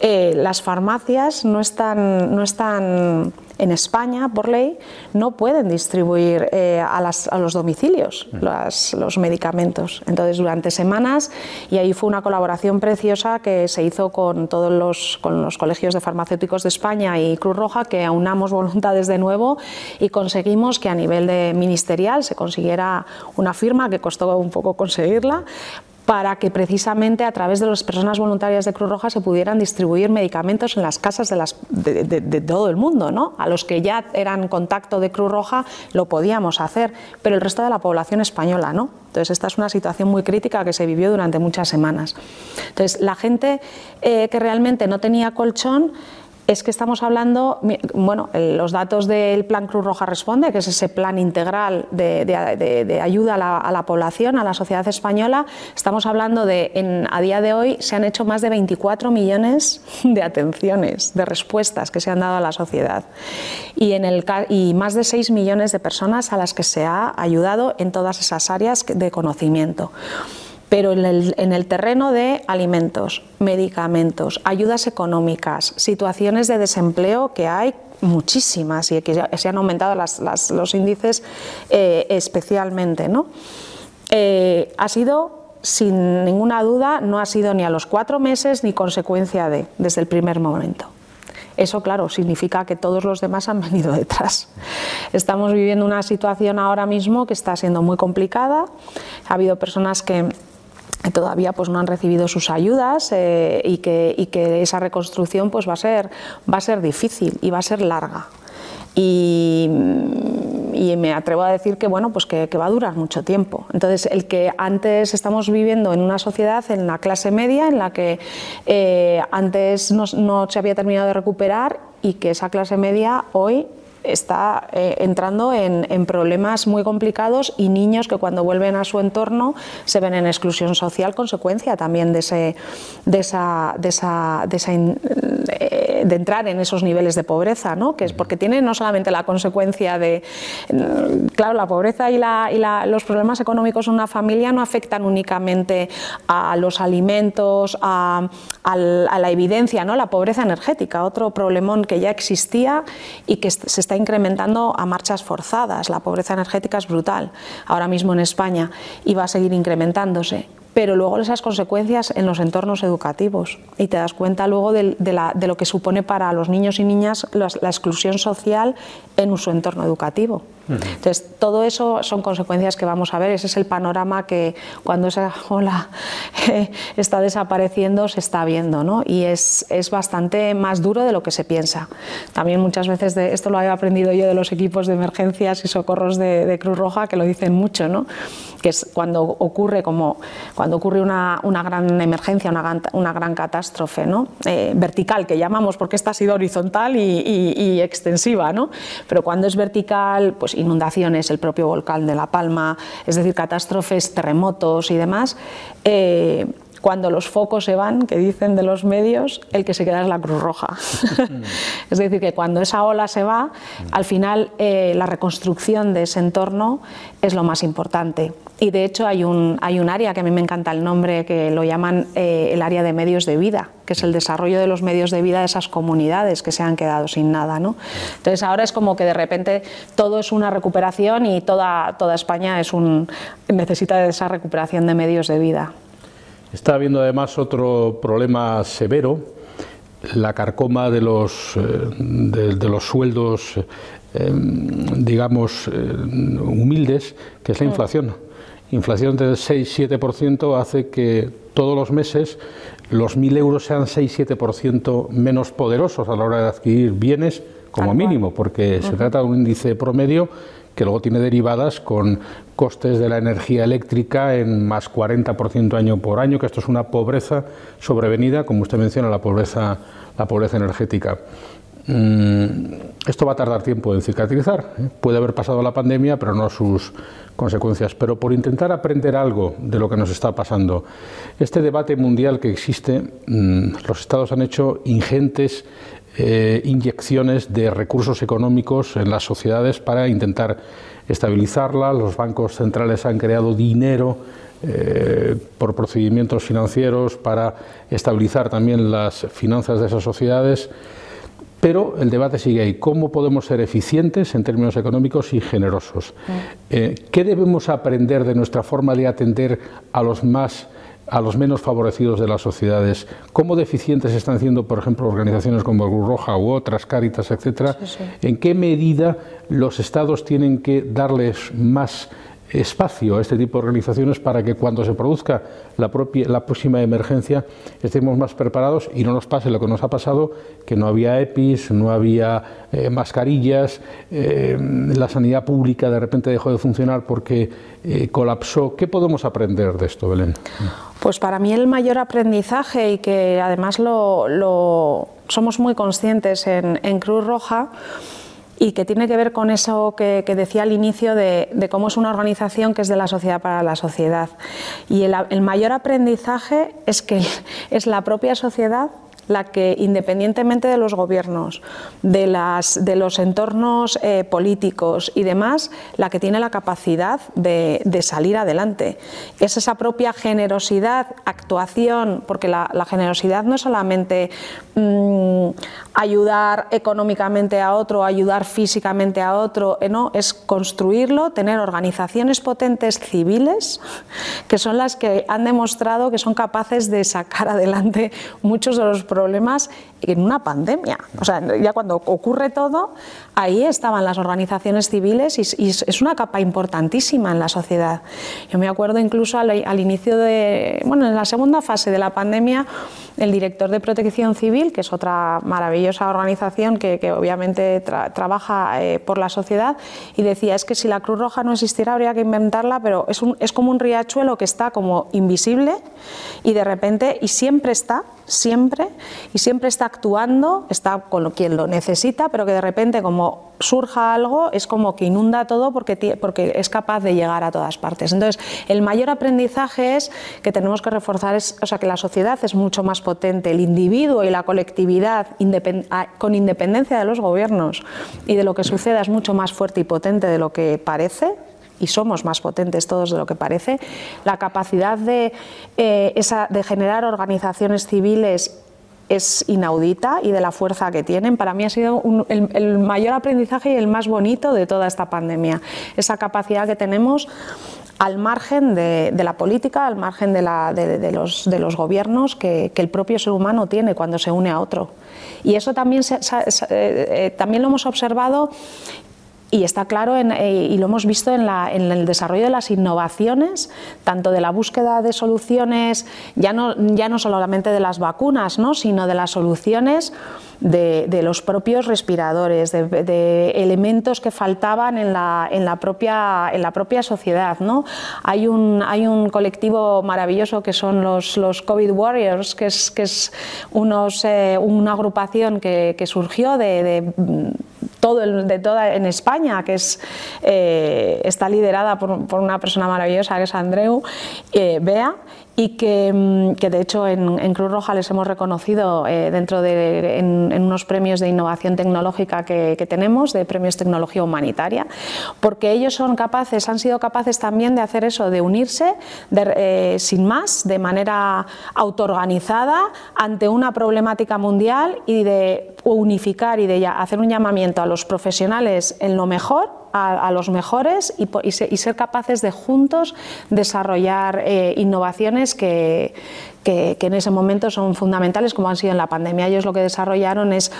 eh, las farmacias no están, no están en España, por ley, no pueden distribuir eh, a, los domicilios los medicamentos. Entonces, durante semanas, y ahí fue una colaboración preciosa que se hizo con todos los, con los colegios de farmacéuticos de España y Cruz Roja, que aunamos [laughs] voluntades de nuevo y conseguimos que a nivel de ministerial se consiguiera una firma que costó un poco conseguirla para que precisamente a través de las personas voluntarias de Cruz Roja se pudieran distribuir medicamentos en las casas de, todo el mundo. ¿no? A los que ya eran contacto de Cruz Roja lo podíamos hacer, pero el resto de la población española no. Entonces esta es una situación muy crítica que se vivió durante muchas semanas. Entonces la gente eh, que realmente no tenía colchón es que estamos hablando, bueno, los datos del Plan Cruz Roja Responde, que es ese plan integral de, ayuda a la, población, a la sociedad española, estamos hablando de, a día de hoy se han hecho más de 24 millones de atenciones, de respuestas que se han dado a la sociedad. Y, en el, y más de 6 millones de personas a las que se ha ayudado en todas esas áreas de conocimiento pero en el, terreno de alimentos, medicamentos, ayudas económicas, situaciones de desempleo que hay muchísimas y que se han aumentado los índices eh, especialmente. ¿no? Eh, ha sido, sin ninguna duda, no ha sido ni a los cuatro meses ni consecuencia de, desde el primer momento. Eso, claro, significa que todos los demás han venido [laughs] detrás. Estamos viviendo una situación ahora mismo que está siendo muy complicada. Ha habido personas que todavía pues no han recibido sus ayudas eh, y, que, y, que, esa reconstrucción pues va a ser va a ser difícil y va a ser larga. Y, y me atrevo a decir que bueno pues que, que, va a durar mucho tiempo. Entonces el que antes estamos viviendo en una sociedad en la clase media en la que eh, antes no, no se había terminado de recuperar y que esa clase media hoy está eh, entrando en, problemas muy complicados y niños que cuando vuelven a su entorno se ven en exclusión social, consecuencia también de, ese, de, esa, de, esa, de, eh, de entrar en esos niveles de pobreza, ¿no? que es porque tiene no solamente la consecuencia de, claro, la pobreza y, la, y la, los problemas económicos en una familia no afectan únicamente a los alimentos, a, a la evidencia, ¿no? la pobreza energética, otro problemón que ya existía y que se está incrementando a marchas forzadas. La pobreza energética es brutal ahora mismo en España y va a seguir incrementándose pero luego esas consecuencias en los entornos educativos y te das cuenta luego de, lo que supone para los niños y niñas la, exclusión social en su entorno educativo. Entonces, todo eso son consecuencias que vamos a ver, ese es el panorama que cuando esa ola [laughs] eh, está desapareciendo se está viendo ¿no? y es, es, bastante más duro de lo que se piensa. También muchas veces, de, esto lo he aprendido yo de los equipos de emergencias y socorros de, de Cruz Roja, que lo dicen mucho, ¿no? que es cuando ocurre como cuando ocurre una, una gran emergencia, una, una gran catástrofe ¿no? Eh, vertical, que llamamos porque esta ha sido horizontal y, y, extensiva, ¿no? pero cuando es vertical, pues inundaciones, el propio volcán de La Palma, es decir, catástrofes, terremotos y demás, eh, cuando los focos se van, que dicen de los medios, el que se queda es la Cruz Roja. [laughs] es decir, que cuando esa ola se va, al final eh, la reconstrucción de ese entorno es lo más importante. Y de hecho hay un, hay un área que a mí me encanta el nombre, que lo llaman eh, el área de medios de vida, que es el desarrollo de los medios de vida de esas comunidades que se han quedado sin nada. ¿no? Entonces ahora es como que de repente todo es una recuperación y toda, toda España es un, necesita de esa recuperación de medios de vida. Está habiendo además otro problema severo la carcoma de los, de, los sueldos, digamos, humildes, que es la mm. inflación. Inflación del 6-7% hace que todos los meses los 1.000 euros sean 6-7% menos poderosos a la hora de adquirir bienes como mínimo, porque se trata de un índice promedio que luego tiene derivadas con costes de la energía eléctrica en más 40% año por año, que esto es una pobreza sobrevenida, como usted menciona, la pobreza, la pobreza energética. Mm, esto va a tardar tiempo en cicatrizar. ¿eh? Puede haber pasado la pandemia, pero no sus consecuencias. Pero por intentar aprender algo de lo que nos está pasando, este debate mundial que existe, mm, los estados han hecho ingentes eh, inyecciones de recursos económicos en las sociedades para intentar estabilizarla. Los bancos centrales han creado dinero eh, por procedimientos financieros para estabilizar también las finanzas de esas sociedades. Pero el debate sigue ahí. ¿Cómo podemos ser eficientes en términos económicos y generosos? Eh, ¿Qué debemos aprender de nuestra forma de atender a los más a los menos favorecidos de las sociedades, cómo deficientes están siendo, por ejemplo, organizaciones como Cruz Roja u otras, Cáritas, etcétera, en qué medida los estados tienen que darles más espacio a este tipo de organizaciones para que cuando se produzca la, propia, la próxima emergencia estemos más preparados y no nos pase lo que nos ha pasado, que no había EPIs, no había eh, mascarillas, eh, la sanidad pública de repente dejó de funcionar porque eh, colapsó. ¿Qué podemos aprender de esto, Belén? Pues para mí el mayor aprendizaje y que además lo, somos muy conscientes en, en Cruz Roja, y que tiene que ver con eso que, decía al inicio de, cómo es una organización que es de la sociedad para la sociedad. Y el mayor aprendizaje es que [laughs] es la propia sociedad la que, independientemente de los gobiernos, de, las, de los entornos eh, políticos y demás, la que tiene la capacidad de, salir adelante. Es esa propia generosidad, actuación, porque la, generosidad no es solamente mm, ayudar económicamente a otro, ayudar físicamente a otro, eh, no, es construirlo, tener organizaciones potentes civiles, que son las que han demostrado que son capaces de sacar adelante muchos de los problemas en una pandemia. O sea, ya cuando ocurre todo, ahí estaban las organizaciones civiles y, es una capa importantísima en la sociedad. Yo me acuerdo incluso al, inicio de, bueno, en la segunda fase de la pandemia, el director de Protección Civil, que es otra maravillosa organización que, obviamente trabaja eh, por la sociedad, y decía, es que si la Cruz Roja no existiera habría que inventarla, pero es, un, es como un riachuelo que está como invisible y de repente, y siempre está, siempre, y siempre está actuando, está con quien lo necesita, pero que de repente como surja algo es como que inunda todo porque, porque es capaz de llegar a todas partes. Entonces, el mayor aprendizaje es que tenemos que reforzar, es, o sea, que la sociedad es mucho más potente, el individuo y la colectividad, con independencia de los gobiernos y de lo que suceda, es mucho más fuerte y potente de lo que parece, y somos más potentes todos de lo que parece, la capacidad de, eh, de generar organizaciones civiles es inaudita y de la fuerza que tienen. Para mí ha sido el, mayor aprendizaje y el más bonito de toda esta pandemia. Esa capacidad que tenemos al margen de, la política, al margen de, los, de los, gobiernos que, el propio ser humano tiene cuando se une a otro. Y eso también, eh, eh, también lo hemos observado y está claro eh, y lo hemos visto en, el desarrollo de las innovaciones, tanto de la búsqueda de soluciones, ya no, ya no solamente de las vacunas, ¿no? sino de las soluciones de, los propios respiradores, de, elementos que faltaban en la, en la, propia, en la propia sociedad. ¿no? Hay, un, hay un colectivo maravilloso que son los, los COVID Warriors, que es, que es unos, eh, una agrupación que, que surgió de todo de toda en España, que es, eh, está liderada por, una persona maravillosa que es Andreu eh, Bea y que, mm, que, de hecho en, Cruz Roja les hemos reconocido eh, dentro de en, unos premios de innovación tecnológica que, tenemos, de premios tecnología humanitaria, porque ellos son capaces, han sido capaces también de hacer eso, de unirse de, sin más, de manera autoorganizada ante una problemática mundial y de unificar y de hacer un llamamiento a los profesionales en lo mejor, a, los mejores y, ser capaces de juntos desarrollar eh, innovaciones que, que, en ese momento son fundamentales, como han sido en la pandemia. Ellos lo que desarrollaron es,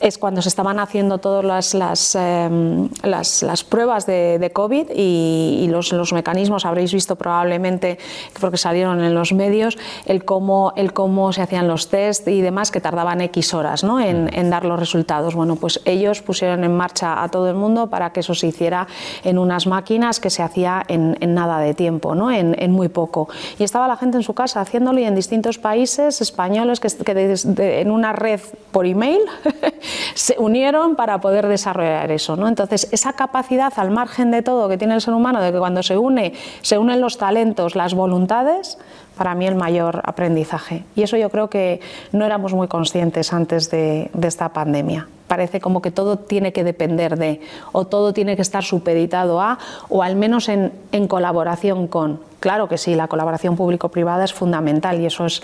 es cuando se estaban haciendo todas las, las, em, las, pruebas de, de COVID y, los, los, mecanismos, habréis visto probablemente, porque salieron en los medios, el cómo, el cómo se hacían los test y demás, que tardaban X horas ¿no? en, en dar los resultados. Bueno, pues ellos pusieron en marcha a todo el mundo para que eso se hiciera en unas máquinas que se hacía en, en nada de tiempo, ¿no? en, en muy poco. Y estaba la gente en su casa haciéndolo y en distintos países españoles que, en una red por email [laughs] se unieron para poder desarrollar eso. ¿no? Entonces, esa capacidad al margen de todo que tiene el ser humano, de que cuando se une, se unen los talentos, las voluntades, para mí el mayor aprendizaje. Y eso yo creo que no éramos muy conscientes antes de, esta pandemia. Parece como que todo tiene que depender de, o todo tiene que estar supeditado a, o al menos en, en colaboración con. Claro que sí, la colaboración público-privada es fundamental y eso es,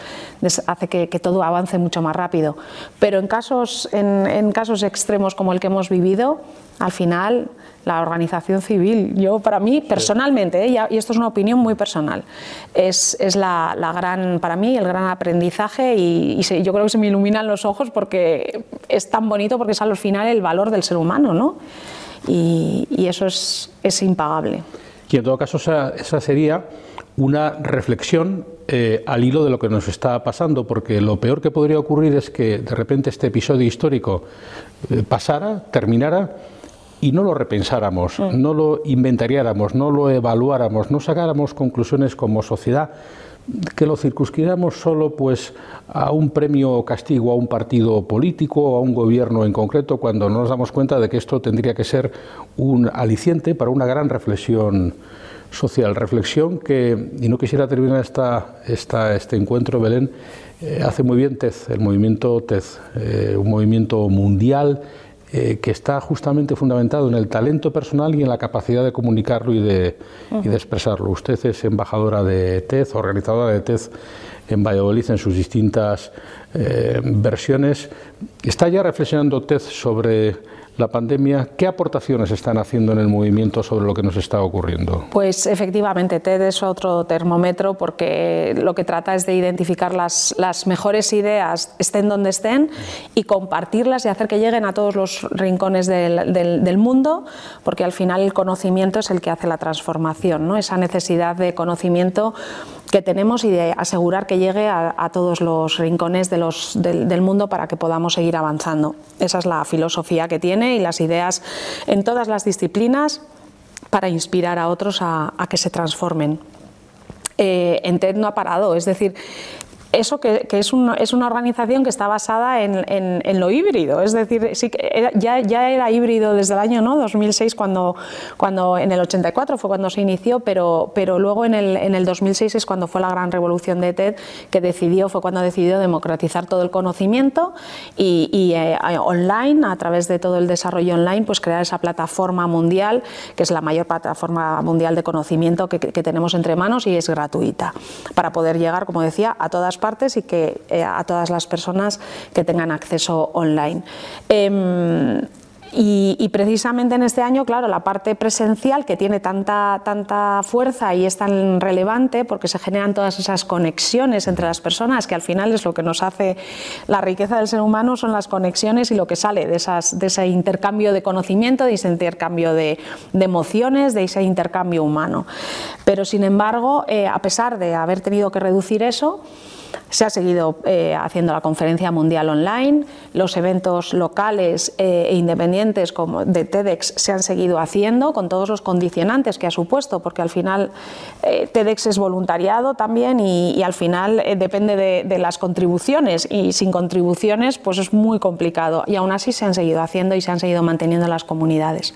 hace que, que, todo avance mucho más rápido. Pero en casos, en, en casos extremos como el que hemos vivido, al final la organización civil. Yo, para mí, personalmente, ¿eh? y esto es una opinión muy personal, es, es la, la, gran, para mí, el gran aprendizaje y, yo creo que se me iluminan los ojos porque es tan bonito porque es al final el valor del ser humano, ¿no? Y, y eso es, es, impagable. Y en todo caso, esa, esa sería una reflexión eh, al hilo de lo que nos está pasando, porque lo peor que podría ocurrir es que de repente este episodio histórico eh, pasara, terminara y no lo repensáramos, mm. no lo inventariáramos, no lo evaluáramos, no sacáramos conclusiones como sociedad, que lo circunscribamos solo pues a un premio o castigo a un partido político o a un gobierno en concreto, cuando no nos damos cuenta de que esto tendría que ser un aliciente para una gran reflexión social, reflexión que, y no quisiera terminar esta, esta este encuentro, Belén, eh, hace muy bien TED, el movimiento TED, eh, un movimiento mundial eh, que está justamente fundamentado en el talento personal y en la capacidad de comunicarlo y de, y de expresarlo. Usted es embajadora de TED, organizadora de TED en Valladolid en sus distintas eh, versiones. ¿Está ya reflexionando TED sobre la pandemia, ¿qué aportaciones están haciendo en el movimiento sobre lo que nos está ocurriendo? Pues efectivamente, TED es otro termómetro porque lo que trata es de identificar las, mejores ideas, estén donde estén, y compartirlas y hacer que lleguen a todos los rincones del, mundo, porque al final el conocimiento es el que hace la transformación, ¿no? esa necesidad de conocimiento que tenemos y de asegurar que llegue a, todos los rincones del, del mundo para que podamos seguir avanzando. Esa es la filosofía que tiene y las ideas en todas las disciplinas para inspirar a otros a, que se transformen. Eh, en TED no ha parado, es decir, eso que, es, es, una organización que está basada en, lo híbrido, es decir, sí que ya, ya, era híbrido desde el año ¿no? 2006, cuando, cuando en el 84 fue cuando se inició, pero, pero luego en el, en el 2006 es cuando fue la gran revolución de TED, que decidió, fue cuando decidió democratizar todo el conocimiento y, eh, online, a través de todo el desarrollo online, pues crear esa plataforma mundial, que es la mayor plataforma mundial de conocimiento que, que tenemos entre manos y es gratuita, para poder llegar, como decía, a todas partes y que eh, a todas las personas que tengan acceso online. Em, y, precisamente en este año, claro, la parte presencial que tiene tanta, tanta fuerza y es tan relevante porque se generan todas esas conexiones entre las personas, que al final es lo que nos hace la riqueza del ser humano, son las conexiones y lo que sale de, esas, de ese intercambio de conocimiento, de ese intercambio de, de emociones, de ese intercambio humano. Pero sin embargo, eh, a pesar de haber tenido que reducir eso, se ha seguido eh, haciendo la conferencia mundial online, los eventos locales eh, e independientes como de TEDx se han seguido haciendo con todos los condicionantes que ha supuesto, porque al final eh, TEDx es voluntariado también y, al final depende de, de, las contribuciones. Y sin contribuciones pues es muy complicado. Y aún así se han seguido haciendo y se han seguido manteniendo las comunidades.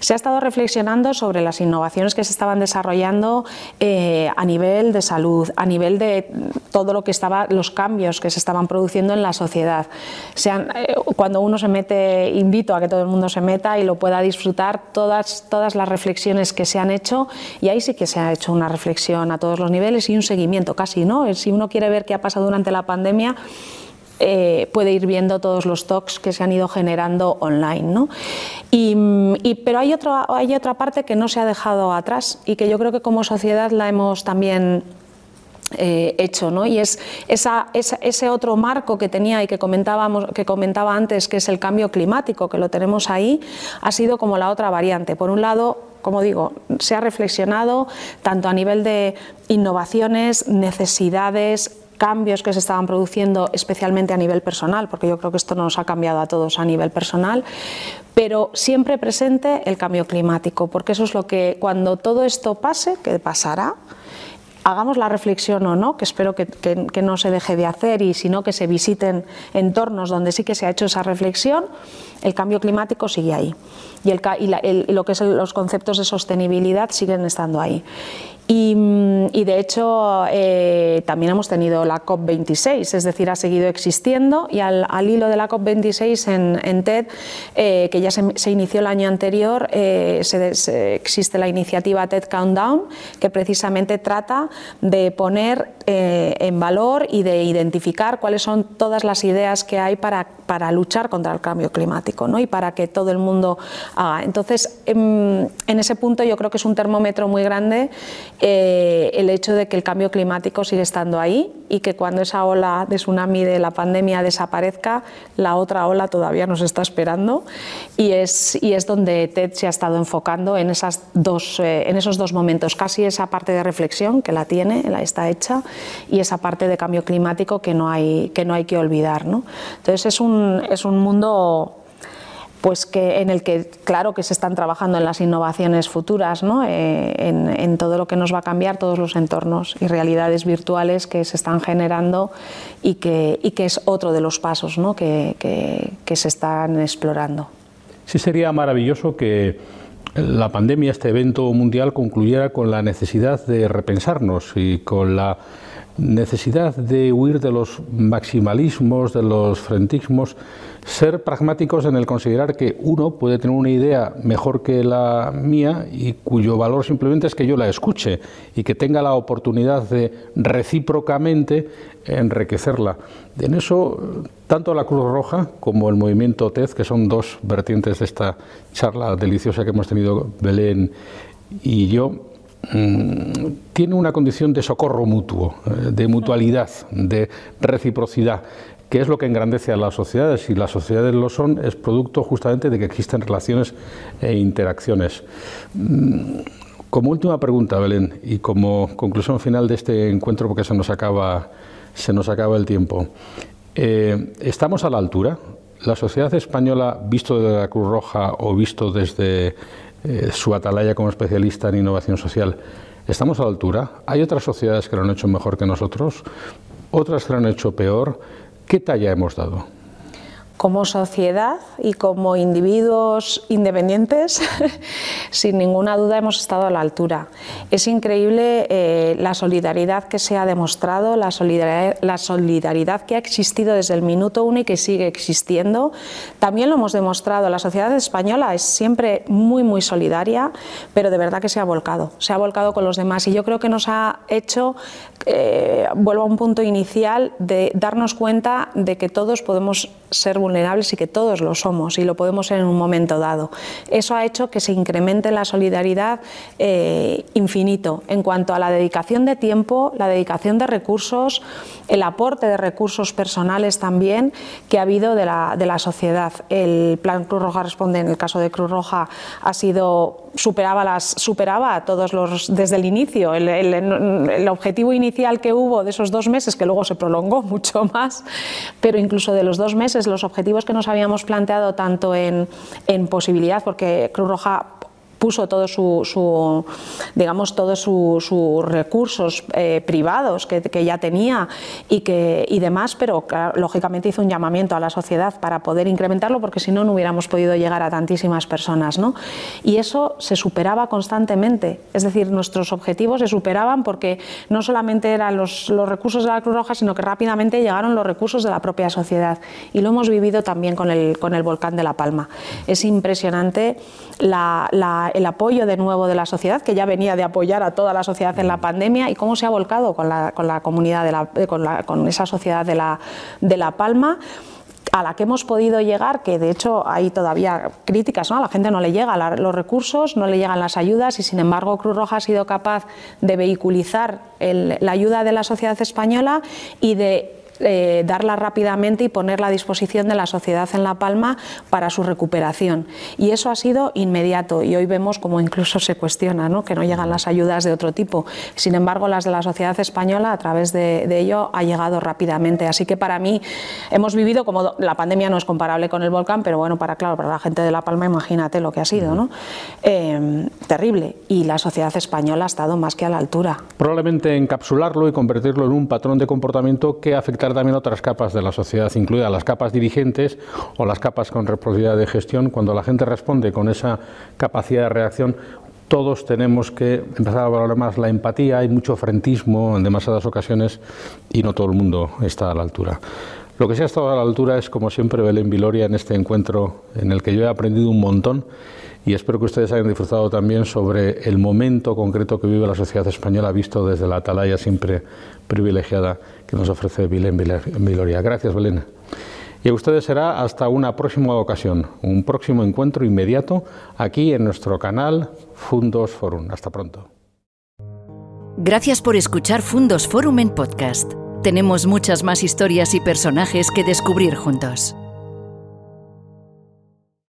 Se ha estado reflexionando sobre las innovaciones que se estaban desarrollando eh, a nivel de salud, a nivel de todo lo que estaba, los cambios que se estaban produciendo en la sociedad. Eh, cuando uno se mete, invito a que todo el mundo se meta y lo pueda disfrutar, todas, todas las reflexiones que se han hecho, y ahí sí que se ha hecho una reflexión a todos los niveles y un seguimiento casi, ¿no? Si uno quiere ver qué ha pasado durante la pandemia, eh, puede ir viendo todos los talks que se han ido generando online. ¿no? Y, pero hay, otro, hay otra parte que no se ha dejado atrás y que yo creo que como sociedad la hemos también eh, hecho, ¿no? Y es ese otro marco que tenía y que comentábamos, que comentaba antes, que es el cambio climático, que lo tenemos ahí, ha sido como la otra variante. Por un lado, como digo, se ha reflexionado tanto a nivel de innovaciones, necesidades, cambios que se estaban produciendo especialmente a nivel personal, porque yo creo que esto nos ha cambiado a todos a nivel personal, pero siempre presente el cambio climático, porque eso es lo que cuando todo esto pase, que pasará, hagamos la reflexión o no, que espero que, no se deje de hacer y sino que se visiten entornos donde sí que se ha hecho esa reflexión, el cambio climático sigue ahí y, lo que son los conceptos de sostenibilidad siguen estando ahí. Y, de hecho eh, también hemos tenido la COP26, es decir, ha seguido existiendo y al, hilo de la COP26 en, TED, eh, que ya se, inició el año anterior, eh, existe la iniciativa TED Countdown, que precisamente trata de poner en valor y de identificar cuáles son todas las ideas que hay para, para luchar contra el cambio climático ¿no? y para que todo el mundo haga. Entonces, en, en ese punto yo creo que es un termómetro muy grande eh, el hecho de que el cambio climático sigue estando ahí y que cuando esa ola de tsunami de la pandemia desaparezca, la otra ola todavía nos está esperando y es, y es donde TED se ha estado enfocando en, esas dos, eh, en esos dos momentos, casi esa parte de reflexión que la tiene, la está hecha, y esa parte de cambio climático que no hay que, no hay que olvidar. ¿no? Entonces es un, es un mundo pues que en el que claro que se están trabajando en las innovaciones futuras, ¿no? Eh, en, todo lo que nos va a cambiar, todos los entornos y realidades virtuales que se están generando y que, y que es otro de los pasos ¿no? que, que, se están explorando. Sí sería maravilloso que la pandemia, este evento mundial, concluyera con la necesidad de repensarnos y con la necesidad de huir de los maximalismos, de los frentismos, ser pragmáticos en el considerar que uno puede tener una idea mejor que la mía y cuyo valor simplemente es que yo la escuche y que tenga la oportunidad de recíprocamente enriquecerla. En eso, tanto la Cruz Roja como el movimiento TED, que son dos vertientes de esta charla deliciosa que hemos tenido Belén y yo, mm, tiene una condición de socorro mutuo, eh, de mutualidad, de reciprocidad que es lo que engrandece a las sociedades. y las sociedades lo son, es producto justamente de que existen relaciones e interacciones. Mm, como última pregunta, Belén, y como conclusión final de este encuentro, porque se nos acaba, se nos acaba el tiempo, eh, ¿estamos a la altura? ¿La sociedad española, visto desde la Cruz Roja o visto desde eh, su atalaya como especialista en innovación social, ¿estamos a la altura? ¿Hay otras sociedades que lo han hecho mejor que nosotros? ¿Otras que lo han hecho peor? ¿Qué talla hemos dado? Como sociedad y como individuos independientes, [laughs] sin ninguna duda hemos estado a la altura. Es increíble eh, la solidaridad que se ha demostrado, la solidaridad, la solidaridad, que ha existido desde el minuto uno y que sigue existiendo. También lo hemos demostrado, la sociedad española es siempre muy, muy solidaria, pero de verdad que se ha volcado, se ha volcado con los demás y yo creo que nos ha hecho, eh, vuelvo a un punto inicial, de darnos cuenta de que todos podemos ser vulnerables y que todos lo somos y lo podemos ser en un momento dado. Eso ha hecho que se incremente la solidaridad eh, infinito en cuanto a la dedicación de tiempo, la dedicación de recursos, el aporte de recursos personales también que ha habido de la, de la sociedad. El Plan Cruz Roja Responde, en el caso de Cruz Roja, ha sido superaba las superaba todos los desde el inicio el, el, objetivo inicial que hubo de esos dos meses que luego se prolongó [laughs] mucho más pero incluso de los dos meses los objetivos que nos habíamos planteado tanto en, en posibilidad porque Cruz Roja puso todo su, digamos todos sus recursos eh, privados que, ya tenía y que y demás pero lógicamente hizo un llamamiento a la sociedad para poder incrementarlo porque si no no hubiéramos podido llegar a tantísimas personas ¿no? y eso se superaba constantemente. Es decir nuestros objetivos se superaban porque no solamente eran los, los recursos de la Cruz Roja sino que rápidamente llegaron los recursos de la propia sociedad. Y lo hemos vivido también con el, con el volcán de La Palma. Es impresionante la el apoyo de nuevo de la sociedad, que ya venía de apoyar a toda la sociedad en la pandemia, y cómo se ha volcado con la, con la comunidad, de la, con, esa sociedad de la, de la Palma a la que hemos podido llegar, que de hecho hay todavía críticas, ¿no? a la gente no le llegan los recursos, no le llegan las ayudas y sin embargo Cruz Roja ha sido capaz de vehiculizar la ayuda de la sociedad española y de eh, darla rápidamente y ponerla a disposición de la sociedad en La Palma para su recuperación. Y eso ha sido inmediato y hoy vemos como incluso se cuestiona ¿no? que no llegan las ayudas de otro tipo. Sin embargo, las de la sociedad española a través de, ello ha llegado rápidamente. Así que para mí hemos vivido como la pandemia no es comparable con el volcán, pero bueno, para claro, para la gente de La Palma imagínate lo que ha sido, ¿no? Eh, terrible. Y la sociedad española ha estado más que a la altura. Probablemente encapsularlo y convertirlo en un patrón de comportamiento que afecta también otras capas de la sociedad, incluidas las capas dirigentes o las capas con responsabilidad de gestión. Cuando la gente responde con esa capacidad de reacción, todos tenemos que empezar a valorar más la empatía, hay mucho frentismo en demasiadas ocasiones y no todo el mundo está a la altura. Lo que sí ha estado a la altura es, como siempre, Belén Viloria en este encuentro en el que yo he aprendido un montón y espero que ustedes hayan disfrutado también sobre el momento concreto que vive la sociedad española visto desde la atalaya siempre privilegiada que nos ofrece Belén Viloria. Gracias, Belén. Y a ustedes será hasta una próxima ocasión, un próximo encuentro inmediato aquí en nuestro canal Fundos Forum. Hasta pronto. Gracias por escuchar Fundos Forum en podcast. Tenemos muchas más historias y personajes que descubrir juntos.